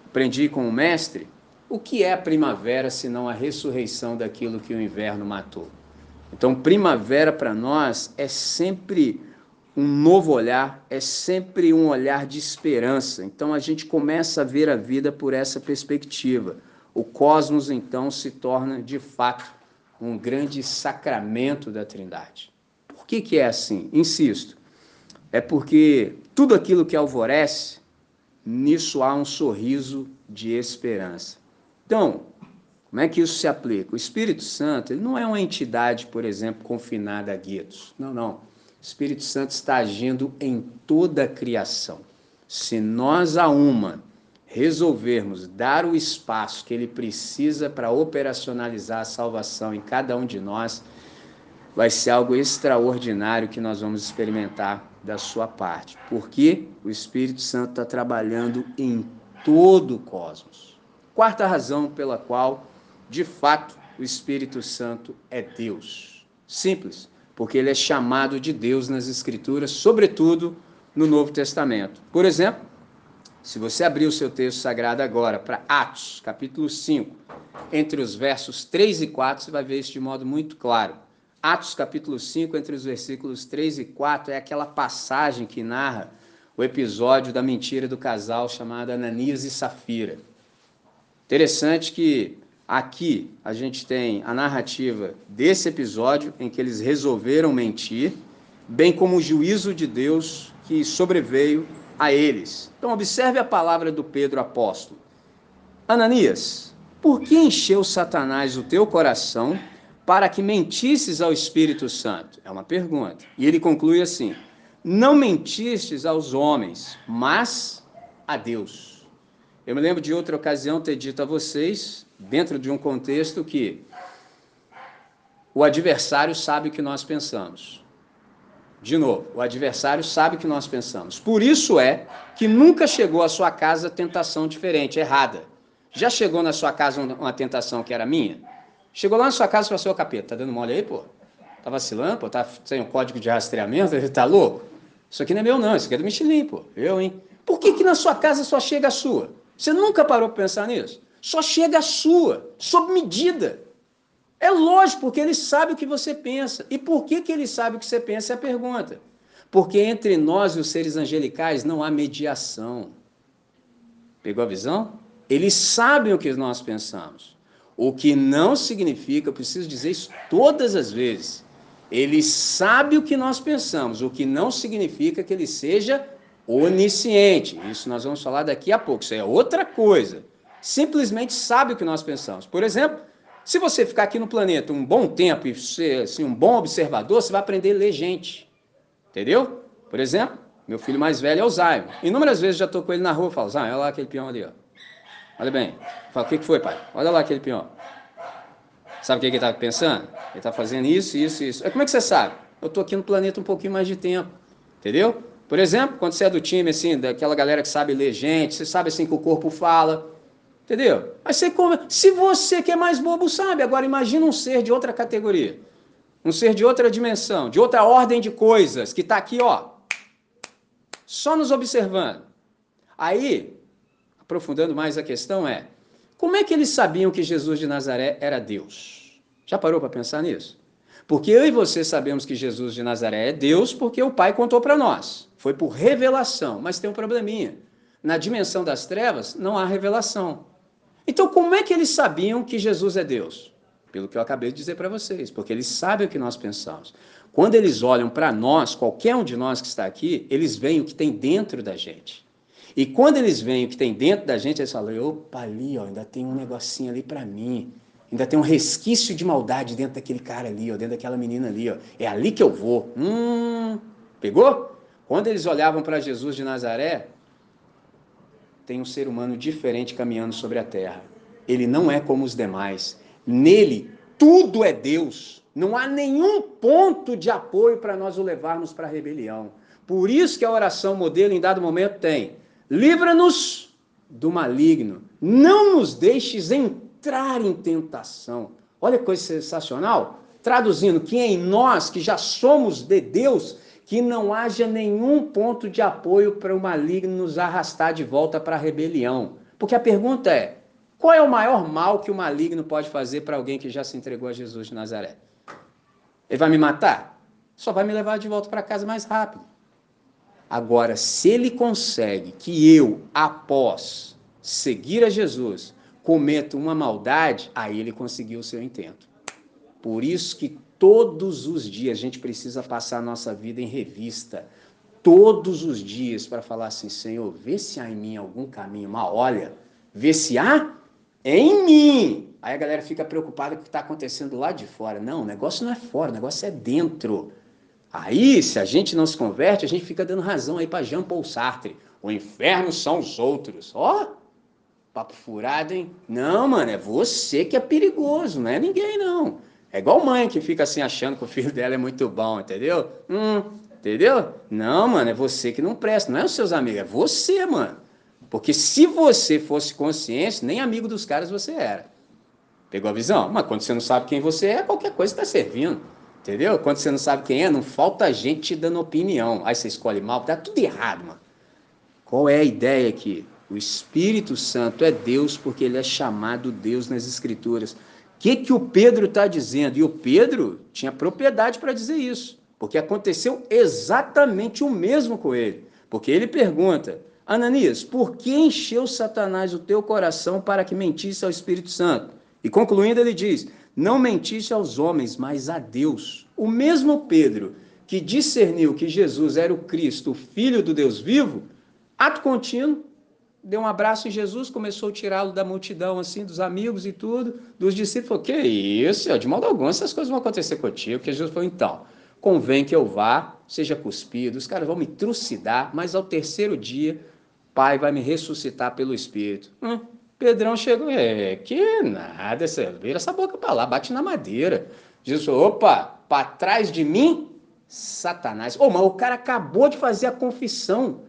Aprendi com o mestre o que é a primavera senão a ressurreição daquilo que o inverno matou. Então, primavera para nós é sempre um novo olhar, é sempre um olhar de esperança. Então a gente começa a ver a vida por essa perspectiva. O cosmos então se torna de fato um grande sacramento da Trindade. Por que, que é assim? Insisto, é porque tudo aquilo que alvorece, nisso há um sorriso de esperança. Então, como é que isso se aplica? O Espírito Santo ele não é uma entidade, por exemplo, confinada a guetos. Não, não. Espírito Santo está agindo em toda a criação. Se nós a uma resolvermos dar o espaço que ele precisa para operacionalizar a salvação em cada um de nós, vai ser algo extraordinário que nós vamos experimentar da sua parte. Porque o Espírito Santo está trabalhando em todo o cosmos. Quarta razão pela qual, de fato, o Espírito Santo é Deus. Simples porque ele é chamado de Deus nas Escrituras, sobretudo no Novo Testamento. Por exemplo, se você abrir o seu texto sagrado agora para Atos, capítulo 5, entre os versos 3 e 4, você vai ver isso de modo muito claro. Atos, capítulo 5, entre os versículos 3 e 4, é aquela passagem que narra o episódio da mentira do casal chamado Ananias e Safira. Interessante que Aqui a gente tem a narrativa desse episódio em que eles resolveram mentir, bem como o juízo de Deus que sobreveio a eles. Então, observe a palavra do Pedro apóstolo. Ananias, por que encheu Satanás o teu coração para que mentisses ao Espírito Santo? É uma pergunta. E ele conclui assim: Não mentistes aos homens, mas a Deus. Eu me lembro de outra ocasião ter dito a vocês dentro de um contexto que o adversário sabe o que nós pensamos. De novo, o adversário sabe o que nós pensamos. Por isso é que nunca chegou à sua casa tentação diferente, errada. Já chegou na sua casa uma tentação que era minha? Chegou lá na sua casa e falou assim, ô capeta, tá dando mole aí, pô? Tá vacilando, pô? Tá sem um código de rastreamento? Tá louco? Isso aqui não é meu não, isso aqui é do Michelin, pô. Eu, hein? Por que que na sua casa só chega a sua? Você nunca parou para pensar nisso? Só chega a sua, sob medida. É lógico, porque ele sabe o que você pensa. E por que, que ele sabe o que você pensa é a pergunta. Porque entre nós e os seres angelicais não há mediação. Pegou a visão? Eles sabem o que nós pensamos. O que não significa, eu preciso dizer isso todas as vezes, ele sabe o que nós pensamos, o que não significa que ele seja onisciente. Isso nós vamos falar daqui a pouco, isso é outra coisa. Simplesmente sabe o que nós pensamos. Por exemplo, se você ficar aqui no planeta um bom tempo e ser assim, um bom observador, você vai aprender a ler gente. Entendeu? Por exemplo, meu filho mais velho é o Zaio. Inúmeras vezes já estou com ele na rua e falo, Zaio, olha lá aquele peão ali, ó. Olha bem. Fala, o que, que foi, pai? Olha lá aquele peão. Sabe o que, que ele está pensando? Ele está fazendo isso, isso, isso. Como é que você sabe? Eu estou aqui no planeta um pouquinho mais de tempo. Entendeu? Por exemplo, quando você é do time, assim, daquela galera que sabe ler gente, você sabe assim que o corpo fala. Entendeu? Aí você Se você que é mais bobo sabe, agora imagina um ser de outra categoria. Um ser de outra dimensão, de outra ordem de coisas, que está aqui, ó, só nos observando. Aí, aprofundando mais a questão, é: como é que eles sabiam que Jesus de Nazaré era Deus? Já parou para pensar nisso? Porque eu e você sabemos que Jesus de Nazaré é Deus porque o Pai contou para nós. Foi por revelação, mas tem um probleminha. Na dimensão das trevas não há revelação. Então, como é que eles sabiam que Jesus é Deus? Pelo que eu acabei de dizer para vocês, porque eles sabem o que nós pensamos. Quando eles olham para nós, qualquer um de nós que está aqui, eles veem o que tem dentro da gente. E quando eles veem o que tem dentro da gente, eles falam: opa, ali, ó, ainda tem um negocinho ali para mim. Ainda tem um resquício de maldade dentro daquele cara ali, ó, dentro daquela menina ali. Ó. É ali que eu vou. Hum, pegou? Quando eles olhavam para Jesus de Nazaré, tem um ser humano diferente caminhando sobre a terra. Ele não é como os demais. Nele, tudo é Deus. Não há nenhum ponto de apoio para nós o levarmos para a rebelião. Por isso que a oração modelo, em dado momento, tem: livra-nos do maligno, não nos deixes entrar em tentação. Olha que coisa sensacional. Traduzindo, que em nós, que já somos de Deus, que não haja nenhum ponto de apoio para o maligno nos arrastar de volta para a rebelião. Porque a pergunta é: qual é o maior mal que o maligno pode fazer para alguém que já se entregou a Jesus de Nazaré? Ele vai me matar? Só vai me levar de volta para casa mais rápido. Agora, se ele consegue que eu, após seguir a Jesus, cometa uma maldade, aí ele conseguiu o seu intento. Por isso que todos os dias a gente precisa passar a nossa vida em revista. Todos os dias para falar assim, Senhor, vê se há em mim algum caminho mal. Olha, vê se há em mim. Aí a galera fica preocupada com o que está acontecendo lá de fora. Não, o negócio não é fora, o negócio é dentro. Aí, se a gente não se converte, a gente fica dando razão aí para Jean Paul Sartre. O inferno são os outros. Ó, oh, papo furado, hein? Não, mano, é você que é perigoso, não é ninguém, não. É igual mãe que fica assim achando que o filho dela é muito bom, entendeu? Hum, entendeu? Não, mano, é você que não presta, não é os seus amigos, é você, mano. Porque se você fosse consciente, nem amigo dos caras você era. Pegou a visão? Mas quando você não sabe quem você é, qualquer coisa está servindo. Entendeu? Quando você não sabe quem é, não falta gente te dando opinião. Aí você escolhe mal, tá tudo errado, mano. Qual é a ideia aqui? O Espírito Santo é Deus porque ele é chamado Deus nas Escrituras que, que o Pedro está dizendo? E o Pedro tinha propriedade para dizer isso, porque aconteceu exatamente o mesmo com ele. Porque ele pergunta: Ananias, por que encheu Satanás o teu coração para que mentisse ao Espírito Santo? E concluindo, ele diz: Não mentiste aos homens, mas a Deus. O mesmo Pedro que discerniu que Jesus era o Cristo, o Filho do Deus vivo, ato contínuo, deu um abraço em Jesus, começou a tirá-lo da multidão, assim, dos amigos e tudo, dos discípulos, falou, que isso, de modo algum essas coisas vão acontecer contigo, que Jesus falou, então, convém que eu vá, seja cuspido, os caras vão me trucidar, mas ao terceiro dia, Pai vai me ressuscitar pelo Espírito. Hum, Pedrão chegou, é, que nada, essa, vira essa boca para lá, bate na madeira. Jesus falou, opa, para trás de mim, Satanás. Oh, mas o cara acabou de fazer a confissão.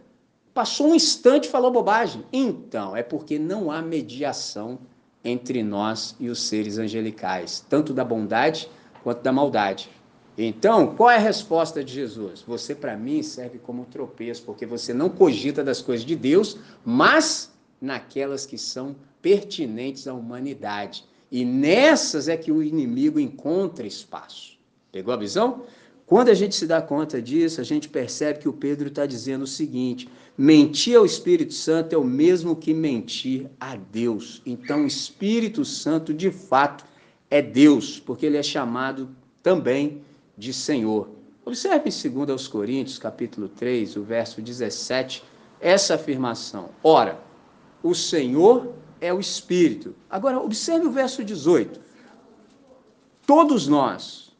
Passou um instante e falou bobagem. Então, é porque não há mediação entre nós e os seres angelicais, tanto da bondade quanto da maldade. Então, qual é a resposta de Jesus? Você, para mim, serve como tropeço, porque você não cogita das coisas de Deus, mas naquelas que são pertinentes à humanidade. E nessas é que o inimigo encontra espaço. Pegou a visão? Quando a gente se dá conta disso, a gente percebe que o Pedro está dizendo o seguinte: mentir ao Espírito Santo é o mesmo que mentir a Deus. Então, o Espírito Santo, de fato, é Deus, porque ele é chamado também de Senhor. Observe em 2 Coríntios, capítulo 3, o verso 17, essa afirmação. Ora, o Senhor é o Espírito. Agora, observe o verso 18. Todos nós,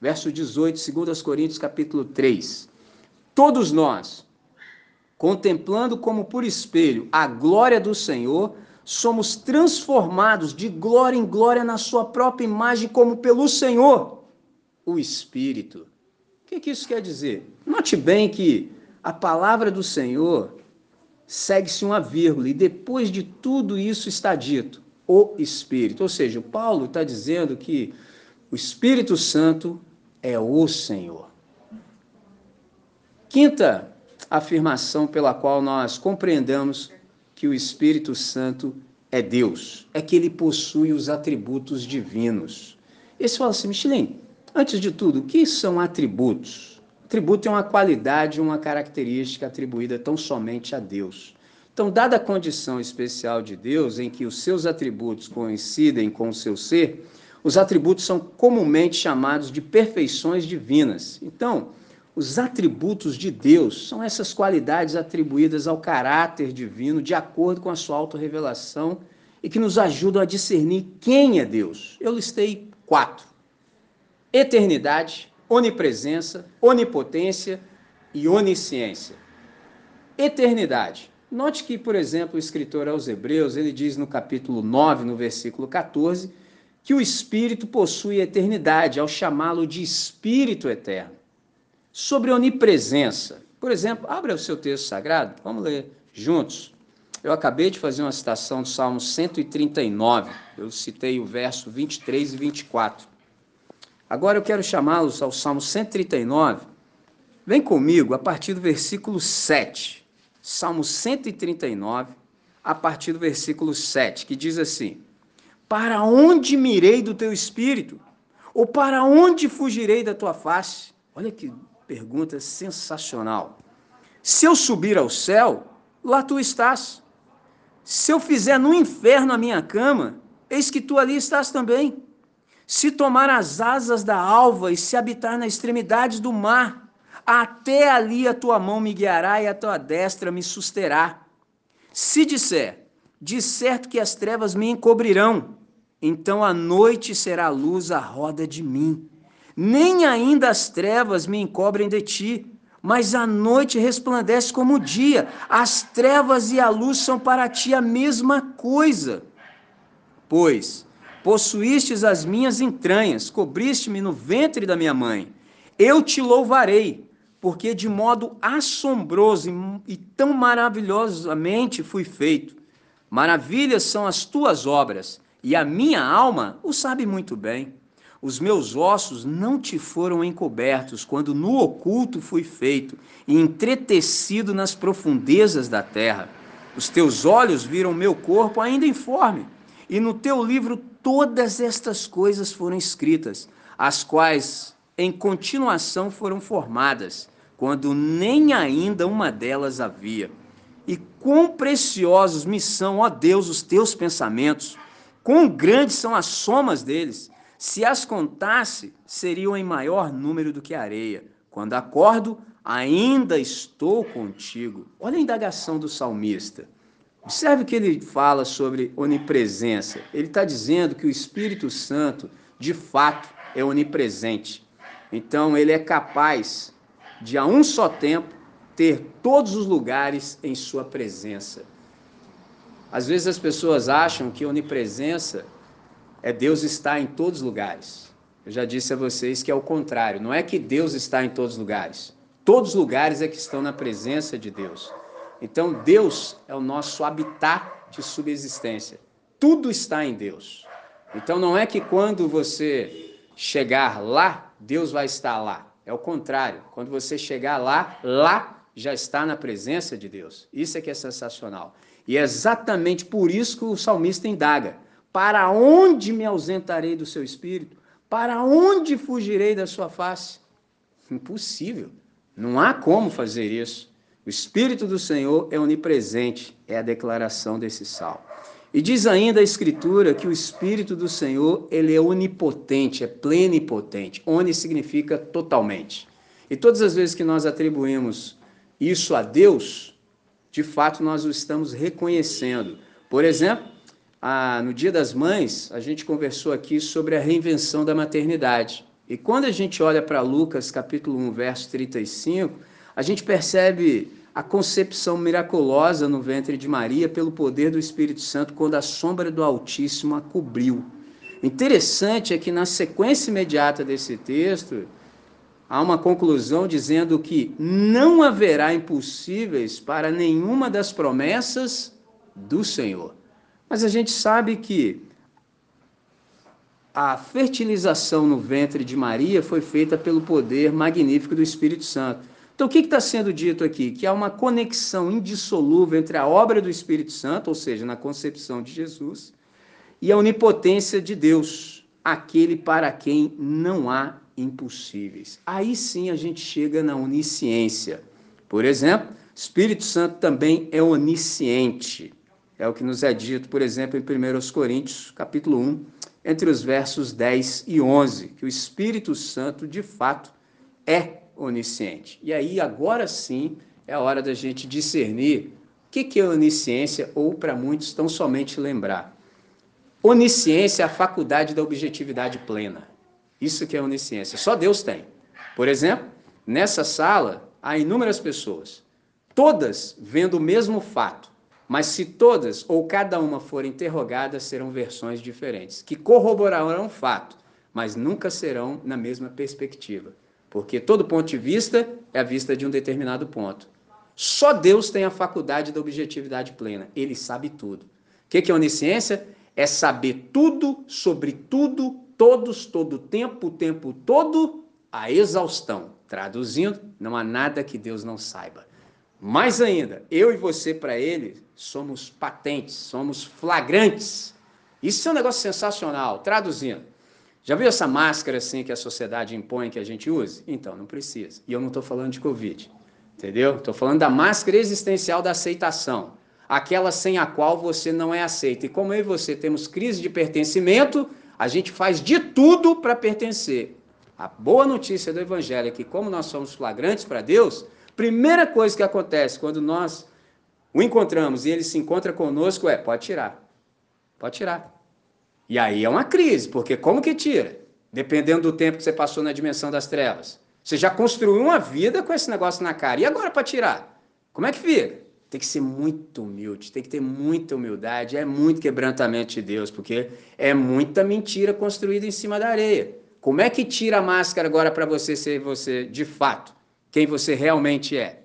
verso 18, 2 Coríntios, capítulo 3. Todos nós, contemplando como por espelho a glória do Senhor, somos transformados de glória em glória na sua própria imagem, como pelo Senhor, o Espírito. O que, que isso quer dizer? Note bem que a palavra do Senhor segue-se uma vírgula, e depois de tudo isso está dito, o Espírito. Ou seja, Paulo está dizendo que o Espírito Santo é o Senhor. Quinta afirmação pela qual nós compreendamos que o Espírito Santo é Deus, é que ele possui os atributos divinos. Esse fala assim, Michelin, antes de tudo, o que são atributos? Atributo é uma qualidade, uma característica atribuída tão somente a Deus. Então, dada a condição especial de Deus, em que os seus atributos coincidem com o seu ser, os atributos são comumente chamados de perfeições divinas. Então, os atributos de Deus são essas qualidades atribuídas ao caráter divino de acordo com a sua autorrevelação e que nos ajudam a discernir quem é Deus. Eu listei quatro: eternidade, onipresença, onipotência e onisciência. Eternidade. Note que, por exemplo, o escritor aos Hebreus, ele diz no capítulo 9, no versículo 14, que o Espírito possui eternidade, ao chamá-lo de Espírito eterno. Sobre onipresença, por exemplo, abra o seu texto sagrado, vamos ler juntos. Eu acabei de fazer uma citação do Salmo 139, eu citei o verso 23 e 24. Agora eu quero chamá-los ao Salmo 139. Vem comigo a partir do versículo 7. Salmo 139, a partir do versículo 7, que diz assim: Para onde mirei do teu espírito? Ou para onde fugirei da tua face? Olha que pergunta sensacional. Se eu subir ao céu, lá tu estás. Se eu fizer no inferno a minha cama, eis que tu ali estás também. Se tomar as asas da alva e se habitar na extremidade do mar, até ali a tua mão me guiará e a tua destra me susterá. Se disser, de certo que as trevas me encobrirão, então a noite será a luz à roda de mim. Nem ainda as trevas me encobrem de ti, mas a noite resplandece como o dia. As trevas e a luz são para ti a mesma coisa. Pois, Possuístes as minhas entranhas, cobriste-me no ventre da minha mãe. Eu te louvarei, porque de modo assombroso e tão maravilhosamente fui feito. Maravilhas são as tuas obras, e a minha alma o sabe muito bem. Os meus ossos não te foram encobertos quando no oculto fui feito e entretecido nas profundezas da terra. Os teus olhos viram meu corpo ainda informe, e no teu livro todas estas coisas foram escritas, as quais em continuação foram formadas, quando nem ainda uma delas havia. E quão preciosos me são, ó Deus, os teus pensamentos, quão grandes são as somas deles. Se as contasse, seriam em maior número do que areia. Quando acordo, ainda estou contigo. Olha a indagação do salmista. Observe que ele fala sobre onipresença. Ele está dizendo que o Espírito Santo, de fato, é onipresente. Então, ele é capaz de, a um só tempo, ter todos os lugares em sua presença. Às vezes as pessoas acham que onipresença é Deus estar em todos os lugares. Eu já disse a vocês que é o contrário. Não é que Deus está em todos os lugares. Todos os lugares é que estão na presença de Deus. Então, Deus é o nosso habitat de subsistência. Tudo está em Deus. Então, não é que quando você chegar lá, Deus vai estar lá. É o contrário. Quando você chegar lá, lá já está na presença de Deus. Isso é que é sensacional. E é exatamente por isso que o salmista indaga: Para onde me ausentarei do seu espírito? Para onde fugirei da sua face? Impossível. Não há como fazer isso. O Espírito do Senhor é onipresente, é a declaração desse salmo. E diz ainda a Escritura que o Espírito do Senhor ele é onipotente, é plenipotente. Oni significa totalmente. E todas as vezes que nós atribuímos isso a Deus, de fato nós o estamos reconhecendo. Por exemplo, a, no Dia das Mães, a gente conversou aqui sobre a reinvenção da maternidade. E quando a gente olha para Lucas capítulo 1, verso 35, a gente percebe a concepção miraculosa no ventre de Maria pelo poder do Espírito Santo quando a sombra do Altíssimo a cobriu. Interessante é que na sequência imediata desse texto, há uma conclusão dizendo que não haverá impossíveis para nenhuma das promessas do Senhor. Mas a gente sabe que a fertilização no ventre de Maria foi feita pelo poder magnífico do Espírito Santo. Então, o que está sendo dito aqui? Que há uma conexão indissolúvel entre a obra do Espírito Santo, ou seja, na concepção de Jesus, e a onipotência de Deus, aquele para quem não há impossíveis. Aí sim a gente chega na onisciência. Por exemplo, Espírito Santo também é onisciente. É o que nos é dito, por exemplo, em 1 Coríntios, capítulo 1, entre os versos 10 e 11, que o Espírito Santo, de fato, é onisciente. E aí, agora sim, é a hora da gente discernir o que é onisciência, ou para muitos, tão somente lembrar. Onisciência é a faculdade da objetividade plena. Isso que é onisciência. Só Deus tem. Por exemplo, nessa sala há inúmeras pessoas, todas vendo o mesmo fato, mas se todas ou cada uma forem interrogadas, serão versões diferentes, que corroborarão o fato, mas nunca serão na mesma perspectiva. Porque todo ponto de vista é a vista de um determinado ponto. Só Deus tem a faculdade da objetividade plena. Ele sabe tudo. O que é onisciência? É saber tudo, sobre tudo, todos, todo o tempo, o tempo todo, a exaustão. Traduzindo, não há nada que Deus não saiba. Mais ainda, eu e você para Ele somos patentes, somos flagrantes. Isso é um negócio sensacional. Traduzindo, já viu essa máscara assim que a sociedade impõe que a gente use? Então, não precisa. E eu não estou falando de Covid, entendeu? Estou falando da máscara existencial da aceitação, aquela sem a qual você não é aceito. E como eu e você temos crise de pertencimento, a gente faz de tudo para pertencer. A boa notícia do Evangelho é que, como nós somos flagrantes para Deus, primeira coisa que acontece quando nós o encontramos e ele se encontra conosco é: pode tirar. Pode tirar. E aí é uma crise, porque como que tira? Dependendo do tempo que você passou na dimensão das trevas. Você já construiu uma vida com esse negócio na cara. E agora para tirar? Como é que fica? Tem que ser muito humilde, tem que ter muita humildade, é muito quebrantamento de Deus, porque é muita mentira construída em cima da areia. Como é que tira a máscara agora para você ser você de fato, quem você realmente é?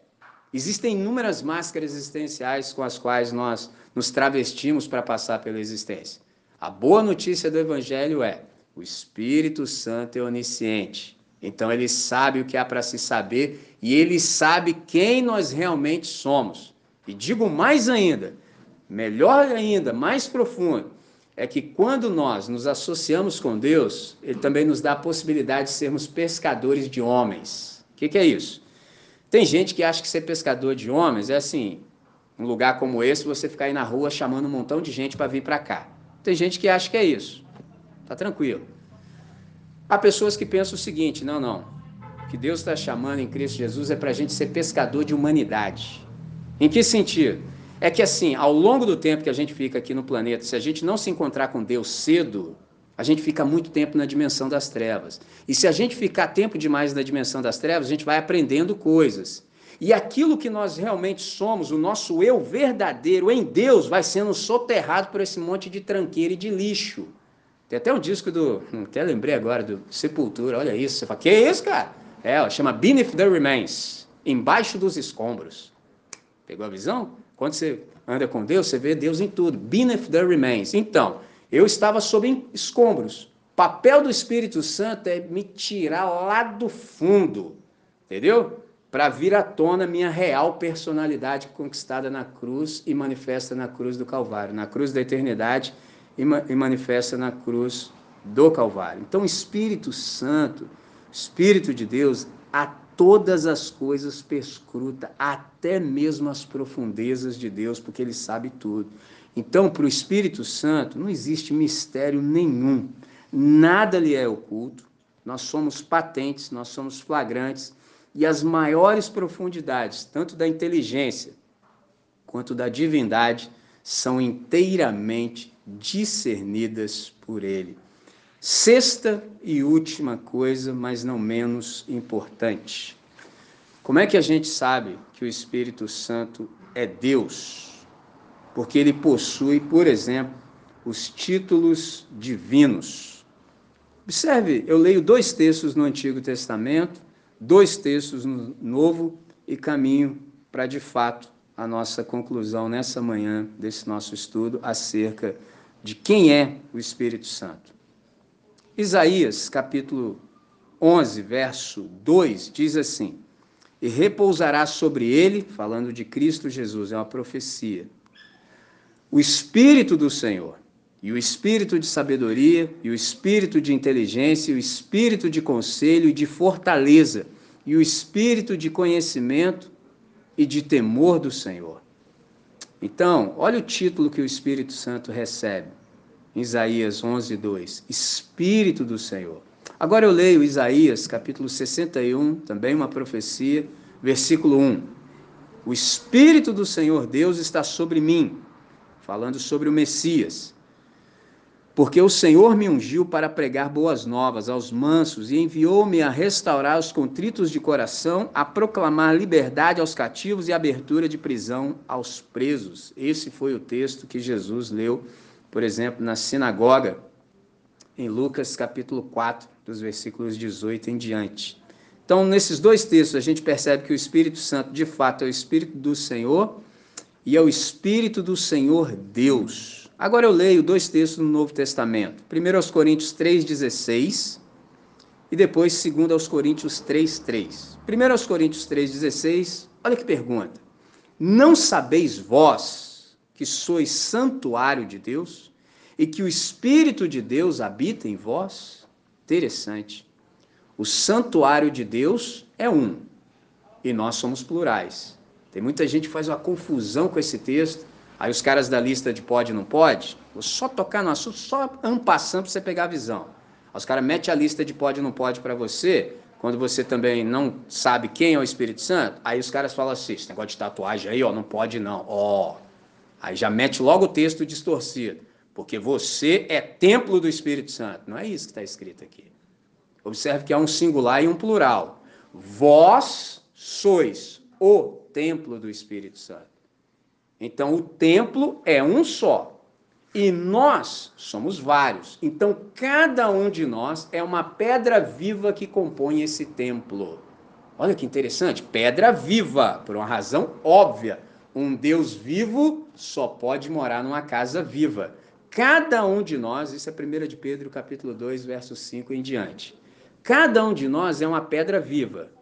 Existem inúmeras máscaras existenciais com as quais nós nos travestimos para passar pela existência. A boa notícia do Evangelho é: o Espírito Santo é onisciente. Então ele sabe o que há para se saber e ele sabe quem nós realmente somos. E digo mais ainda, melhor ainda, mais profundo, é que quando nós nos associamos com Deus, Ele também nos dá a possibilidade de sermos pescadores de homens. O que, que, é isso? Tem gente que acha que ser pescador de homens é assim, um lugar como esse, você ficar aí na rua chamando um montão de gente para vir para cá. Tem gente que acha que é isso. Tá tranquilo. Há pessoas que pensam o seguinte: não, não. O que Deus está chamando em Cristo Jesus é para a gente ser pescador de humanidade. Em que sentido? É que assim, ao longo do tempo que a gente fica aqui no planeta, se a gente não se encontrar com Deus cedo, a gente fica muito tempo na dimensão das trevas. E se a gente ficar tempo demais na dimensão das trevas, a gente vai aprendendo coisas. E aquilo que nós realmente somos, o nosso eu verdadeiro em Deus, vai sendo soterrado por esse monte de tranqueira e de lixo. Tem até um disco do. Hum, até lembrei agora do Sepultura, olha isso. Você fala, que isso, cara? É, ó, chama Beneath the Remains embaixo dos escombros. Pegou a visão? Quando você anda com Deus, você vê Deus em tudo. Beneath the remains. Então, eu estava sob escombros. Papel do Espírito Santo é me tirar lá do fundo, entendeu? Para vir à tona minha real personalidade conquistada na cruz e manifesta na cruz do Calvário, na cruz da eternidade e, ma e manifesta na cruz do Calvário. Então, Espírito Santo, Espírito de Deus, a todas as coisas perscruta, até mesmo as profundezas de Deus, porque ele sabe tudo. Então, para o Espírito Santo, não existe mistério nenhum, nada lhe é oculto, nós somos patentes, nós somos flagrantes, e as maiores profundidades, tanto da inteligência quanto da divindade, são inteiramente discernidas por ele. Sexta e última coisa, mas não menos importante. Como é que a gente sabe que o Espírito Santo é Deus? Porque ele possui, por exemplo, os títulos divinos. Observe, eu leio dois textos no Antigo Testamento, dois textos no Novo e caminho para de fato a nossa conclusão nessa manhã desse nosso estudo acerca de quem é o Espírito Santo. Isaías, capítulo 11, verso 2, diz assim: E repousará sobre ele, falando de Cristo Jesus, é uma profecia, o Espírito do Senhor, e o Espírito de sabedoria, e o Espírito de inteligência, e o Espírito de conselho e de fortaleza, e o Espírito de conhecimento e de temor do Senhor. Então, olha o título que o Espírito Santo recebe Isaías 11, 2. Espírito do Senhor. Agora eu leio Isaías, capítulo 61, também uma profecia, versículo 1. O Espírito do Senhor Deus está sobre mim, falando sobre o Messias. Porque o Senhor me ungiu para pregar boas novas aos mansos e enviou-me a restaurar os contritos de coração, a proclamar liberdade aos cativos e abertura de prisão aos presos. Esse foi o texto que Jesus leu por exemplo, na sinagoga, em Lucas capítulo 4, dos versículos 18 em diante. Então, nesses dois textos, a gente percebe que o Espírito Santo, de fato, é o Espírito do Senhor e é o Espírito do Senhor Deus. Agora eu leio dois textos no Novo Testamento. Primeiro aos Coríntios 3,16 e depois segundo aos Coríntios 3,3. Primeiro aos Coríntios 3,16, olha que pergunta. Não sabeis vós que sois santuário de Deus e que o Espírito de Deus habita em vós? Interessante. O santuário de Deus é um e nós somos plurais. Tem muita gente que faz uma confusão com esse texto. Aí os caras da lista de pode não pode, vou só tocar no assunto, só ampassando para você pegar a visão. Aí os caras metem a lista de pode não pode para você, quando você também não sabe quem é o Espírito Santo, aí os caras falam assim, esse negócio de tatuagem aí, ó, não pode não. Ó, Aí já mete logo o texto distorcido, porque você é templo do Espírito Santo. Não é isso que está escrito aqui. Observe que há um singular e um plural. Vós sois o templo do Espírito Santo. Então o templo é um só. E nós somos vários. Então cada um de nós é uma pedra viva que compõe esse templo. Olha que interessante, pedra viva, por uma razão óbvia um Deus vivo só pode morar numa casa viva. Cada um de nós, isso é 1 de Pedro, capítulo 2, verso 5 em diante. Cada um de nós é uma pedra viva.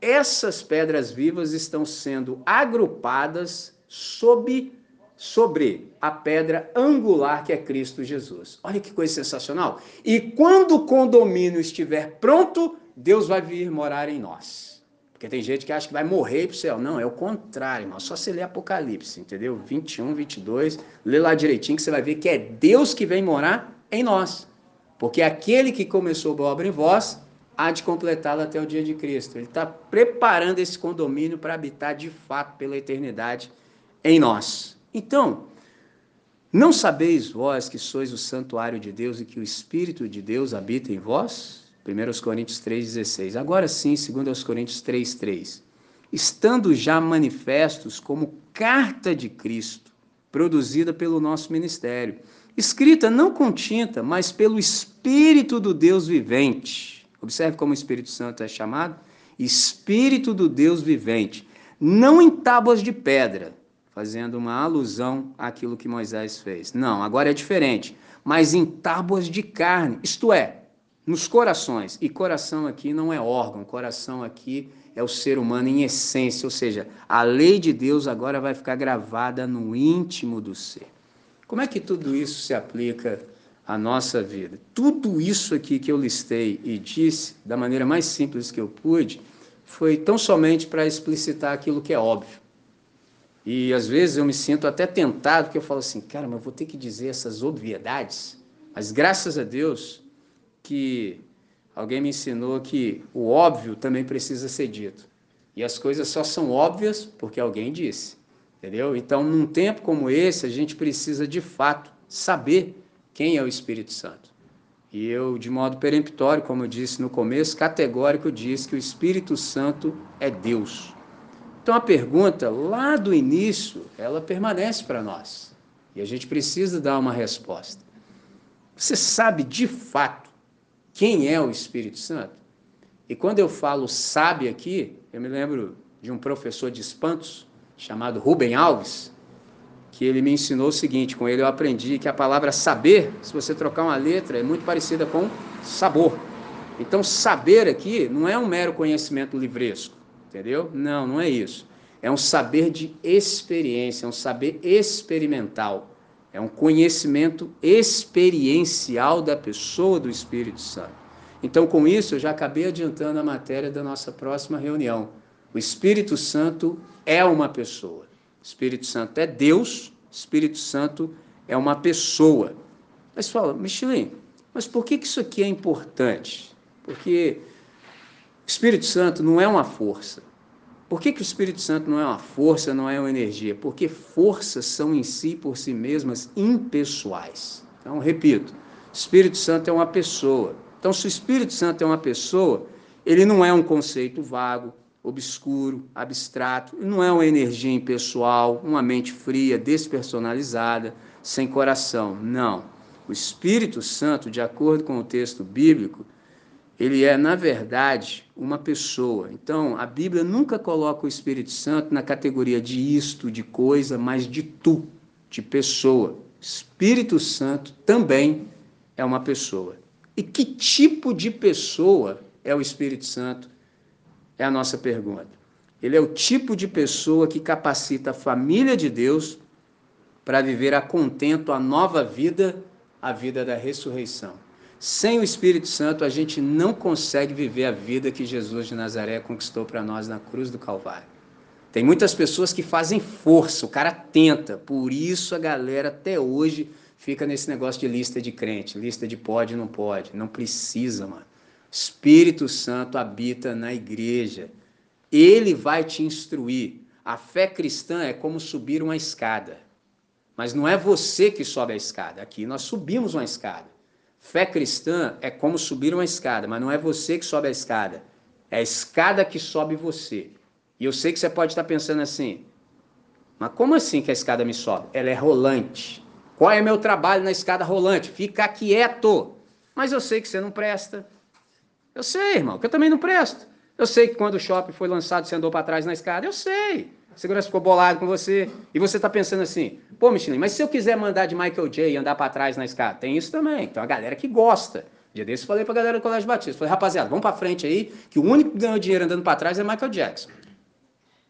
Essas pedras vivas estão sendo agrupadas sob sobre a pedra angular que é Cristo Jesus. Olha que coisa sensacional. E quando o condomínio estiver pronto, Deus vai vir morar em nós. Porque tem gente que acha que vai morrer para o céu. Não, é o contrário, irmão. Só você ler Apocalipse, entendeu? 21, 22, lê lá direitinho que você vai ver que é Deus que vem morar em nós. Porque aquele que começou a obra em vós há de completá-la até o dia de Cristo. Ele está preparando esse condomínio para habitar de fato pela eternidade em nós. Então, não sabeis vós que sois o santuário de Deus e que o Espírito de Deus habita em vós? 1 Coríntios 3,16. Agora sim, 2 Coríntios 3,3. Estando já manifestos como carta de Cristo, produzida pelo nosso ministério, escrita não com tinta, mas pelo Espírito do Deus vivente. Observe como o Espírito Santo é chamado: Espírito do Deus vivente. Não em tábuas de pedra, fazendo uma alusão àquilo que Moisés fez. Não, agora é diferente. Mas em tábuas de carne, isto é, nos corações. E coração aqui não é órgão, coração aqui é o ser humano em essência, ou seja, a lei de Deus agora vai ficar gravada no íntimo do ser. Como é que tudo isso se aplica à nossa vida? Tudo isso aqui que eu listei e disse da maneira mais simples que eu pude foi tão somente para explicitar aquilo que é óbvio. E às vezes eu me sinto até tentado, porque eu falo assim, cara, mas eu vou ter que dizer essas obviedades. Mas graças a Deus que Alguém me ensinou que o óbvio também precisa ser dito. E as coisas só são óbvias porque alguém disse. Entendeu? Então, num tempo como esse, a gente precisa de fato saber quem é o Espírito Santo. E eu, de modo peremptório, como eu disse no começo, categórico, disse que o Espírito Santo é Deus. Então a pergunta lá do início, ela permanece para nós. E a gente precisa dar uma resposta. Você sabe de fato quem é o Espírito Santo? E quando eu falo sabe aqui, eu me lembro de um professor de espantos chamado Rubem Alves, que ele me ensinou o seguinte: com ele eu aprendi que a palavra saber, se você trocar uma letra, é muito parecida com sabor. Então, saber aqui não é um mero conhecimento livresco, entendeu? Não, não é isso. É um saber de experiência, é um saber experimental. É um conhecimento experiencial da pessoa do Espírito Santo. Então, com isso, eu já acabei adiantando a matéria da nossa próxima reunião. O Espírito Santo é uma pessoa. Espírito Santo é Deus, Espírito Santo é uma pessoa. Mas fala, Michelin, mas por que isso aqui é importante? Porque o Espírito Santo não é uma força. Por que, que o Espírito Santo não é uma força, não é uma energia? Porque forças são em si, por si mesmas, impessoais. Então, repito, Espírito Santo é uma pessoa. Então, se o Espírito Santo é uma pessoa, ele não é um conceito vago, obscuro, abstrato, não é uma energia impessoal, uma mente fria, despersonalizada, sem coração. Não. O Espírito Santo, de acordo com o texto bíblico, ele é, na verdade, uma pessoa. Então, a Bíblia nunca coloca o Espírito Santo na categoria de isto, de coisa, mas de tu, de pessoa. Espírito Santo também é uma pessoa. E que tipo de pessoa é o Espírito Santo? É a nossa pergunta. Ele é o tipo de pessoa que capacita a família de Deus para viver a contento a nova vida, a vida da ressurreição. Sem o Espírito Santo, a gente não consegue viver a vida que Jesus de Nazaré conquistou para nós na cruz do Calvário. Tem muitas pessoas que fazem força, o cara tenta, por isso a galera até hoje fica nesse negócio de lista de crente, lista de pode e não pode. Não precisa, mano. Espírito Santo habita na igreja. Ele vai te instruir. A fé cristã é como subir uma escada. Mas não é você que sobe a escada. Aqui nós subimos uma escada. Fé cristã é como subir uma escada, mas não é você que sobe a escada. É a escada que sobe você. E eu sei que você pode estar pensando assim, mas como assim que a escada me sobe? Ela é rolante. Qual é meu trabalho na escada rolante? Ficar quieto. Mas eu sei que você não presta. Eu sei, irmão, que eu também não presto. Eu sei que quando o shopping foi lançado, você andou para trás na escada. Eu sei. A segurança ficou bolado com você. E você está pensando assim, pô, Michelin, mas se eu quiser mandar de Michael J e andar para trás na escada? Tem isso também. Então a galera que gosta. Dia desse eu falei para a galera do Colégio Batista. Falei, rapaziada, vamos para frente aí, que o único que ganhou dinheiro andando para trás é Michael Jackson.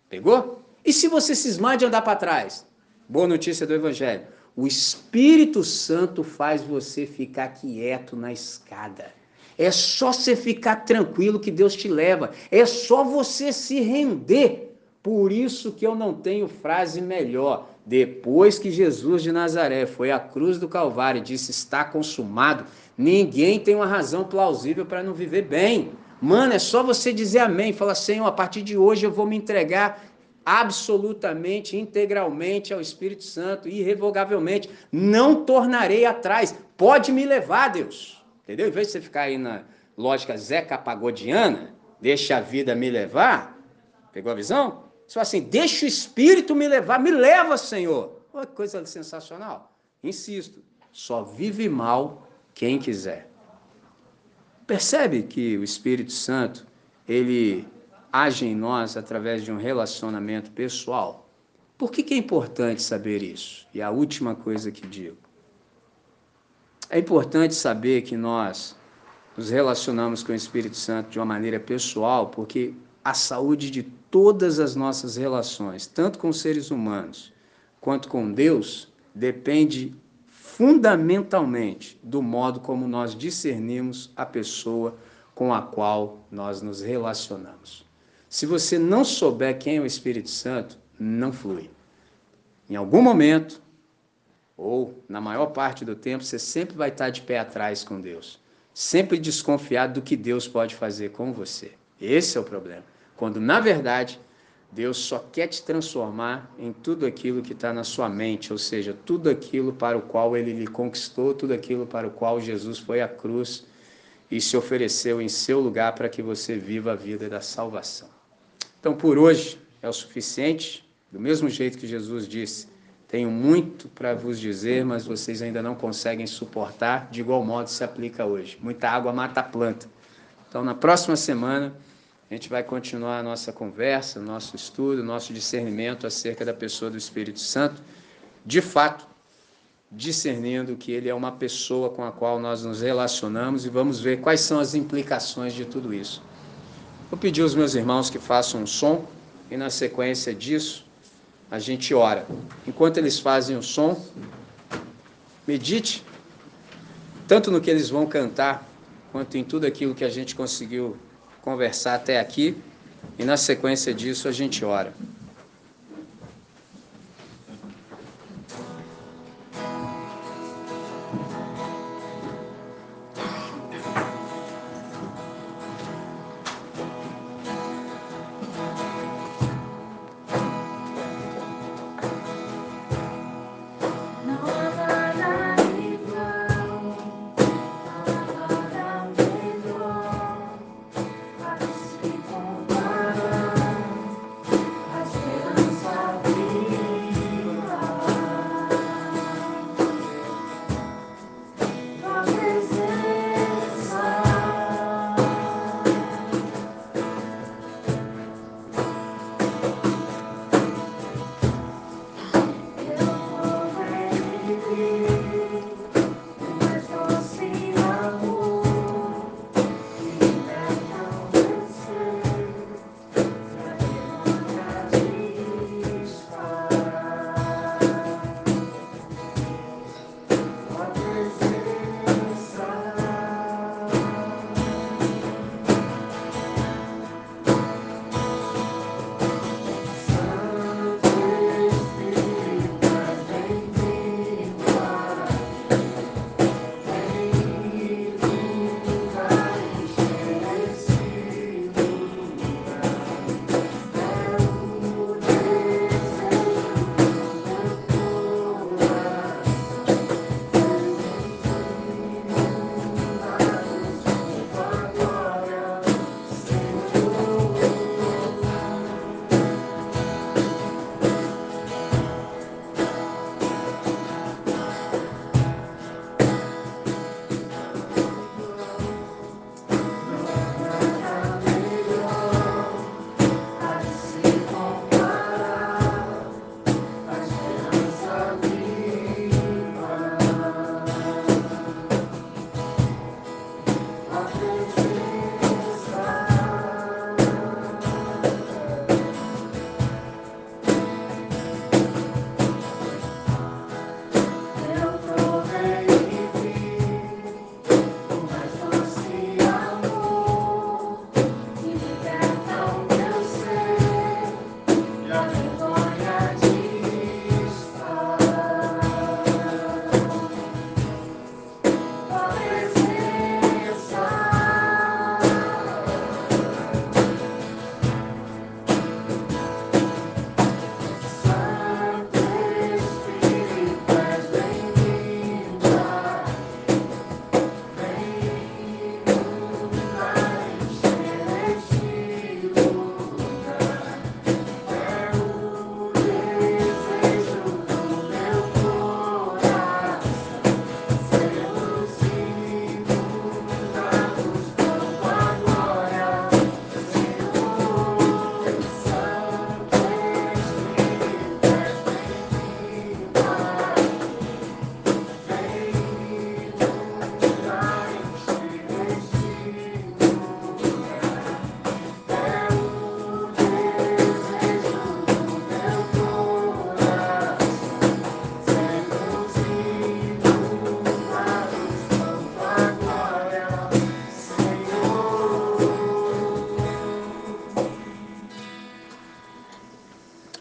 Pegou? E se você cismar de andar para trás? Boa notícia do Evangelho. O Espírito Santo faz você ficar quieto na escada. É só você ficar tranquilo que Deus te leva. É só você se render por isso que eu não tenho frase melhor. Depois que Jesus de Nazaré foi à cruz do Calvário e disse está consumado, ninguém tem uma razão plausível para não viver bem. Mano, é só você dizer amém, falar, Senhor, a partir de hoje eu vou me entregar absolutamente, integralmente ao Espírito Santo, irrevogavelmente. Não tornarei atrás. Pode me levar, Deus. Entendeu? Em vez de você ficar aí na lógica Zeca Pagodiana, deixa a vida me levar, pegou a visão? Só assim, deixa o Espírito me levar, me leva, Senhor. Olha que coisa sensacional. Insisto, Só vive mal quem quiser. Percebe que o Espírito Santo, ele age em nós através de um relacionamento pessoal? Por que, que é importante saber isso? E a última coisa que digo. É importante saber que nós nos relacionamos com o Espírito Santo de uma maneira pessoal, porque a saúde de todas as nossas relações, tanto com seres humanos quanto com Deus, depende fundamentalmente do modo como nós discernimos a pessoa com a qual nós nos relacionamos. Se você não souber quem é o Espírito Santo, não flui. Em algum momento, ou na maior parte do tempo, você sempre vai estar de pé atrás com Deus, sempre desconfiado do que Deus pode fazer com você. Esse é o problema. Quando, na verdade, Deus só quer te transformar em tudo aquilo que está na sua mente, ou seja, tudo aquilo para o qual ele lhe conquistou, tudo aquilo para o qual Jesus foi à cruz e se ofereceu em seu lugar para que você viva a vida da salvação. Então, por hoje é o suficiente, do mesmo jeito que Jesus disse: Tenho muito para vos dizer, mas vocês ainda não conseguem suportar. De igual modo se aplica hoje. Muita água mata a planta. Então, na próxima semana a gente vai continuar a nossa conversa, nosso estudo, nosso discernimento acerca da pessoa do Espírito Santo, de fato, discernindo que ele é uma pessoa com a qual nós nos relacionamos e vamos ver quais são as implicações de tudo isso. Vou pedir aos meus irmãos que façam um som e, na sequência disso, a gente ora. Enquanto eles fazem o som, medite tanto no que eles vão cantar, quanto em tudo aquilo que a gente conseguiu conversar até aqui e na sequência disso a gente ora.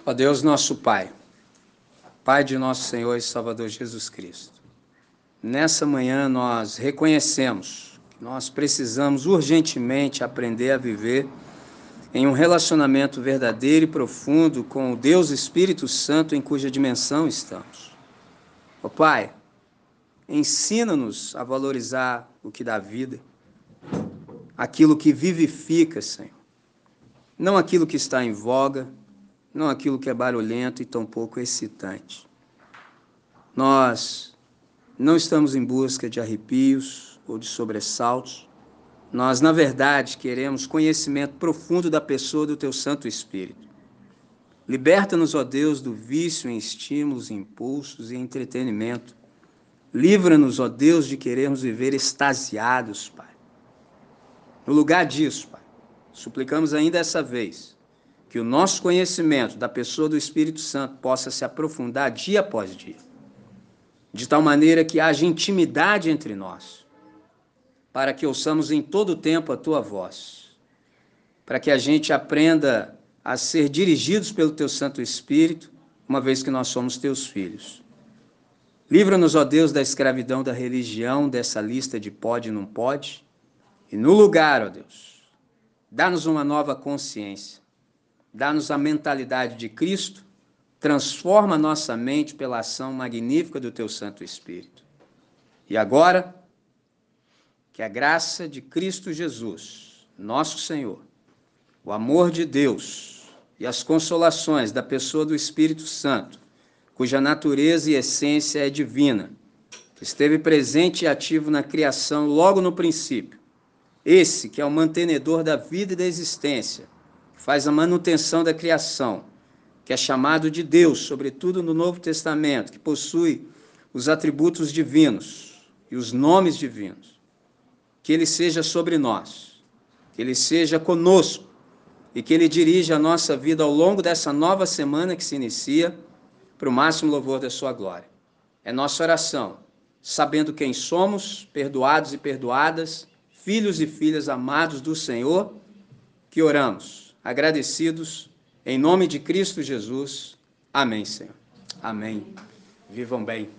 Ó Deus, nosso Pai, Pai de nosso Senhor e Salvador Jesus Cristo, nessa manhã nós reconhecemos que nós precisamos urgentemente aprender a viver em um relacionamento verdadeiro e profundo com o Deus Espírito Santo em cuja dimensão estamos. Ó Pai, ensina-nos a valorizar o que dá vida, aquilo que vivifica, Senhor, não aquilo que está em voga, não aquilo que é barulhento e tampouco excitante. Nós não estamos em busca de arrepios ou de sobressaltos. Nós, na verdade, queremos conhecimento profundo da pessoa do teu Santo Espírito. Liberta-nos, ó Deus, do vício em estímulos, impulsos e entretenimento. Livra-nos, ó Deus, de querermos viver extasiados, Pai. No lugar disso, Pai, suplicamos ainda essa vez que o nosso conhecimento da pessoa do Espírito Santo possa se aprofundar dia após dia, de tal maneira que haja intimidade entre nós, para que ouçamos em todo tempo a tua voz, para que a gente aprenda a ser dirigidos pelo teu Santo Espírito, uma vez que nós somos teus filhos. Livra-nos, ó Deus, da escravidão da religião, dessa lista de pode e não pode, e no lugar, ó Deus, dá-nos uma nova consciência dá-nos a mentalidade de Cristo, transforma nossa mente pela ação magnífica do teu Santo Espírito. E agora, que a graça de Cristo Jesus, nosso Senhor, o amor de Deus e as consolações da pessoa do Espírito Santo, cuja natureza e essência é divina, que esteve presente e ativo na criação logo no princípio, esse que é o mantenedor da vida e da existência, faz a manutenção da criação, que é chamado de Deus, sobretudo no Novo Testamento, que possui os atributos divinos e os nomes divinos. Que ele seja sobre nós, que ele seja conosco e que ele dirija a nossa vida ao longo dessa nova semana que se inicia para o máximo louvor da sua glória. É nossa oração, sabendo quem somos, perdoados e perdoadas, filhos e filhas amados do Senhor, que oramos agradecidos, em nome de Cristo Jesus. Amém, Senhor. Amém. Vivam bem.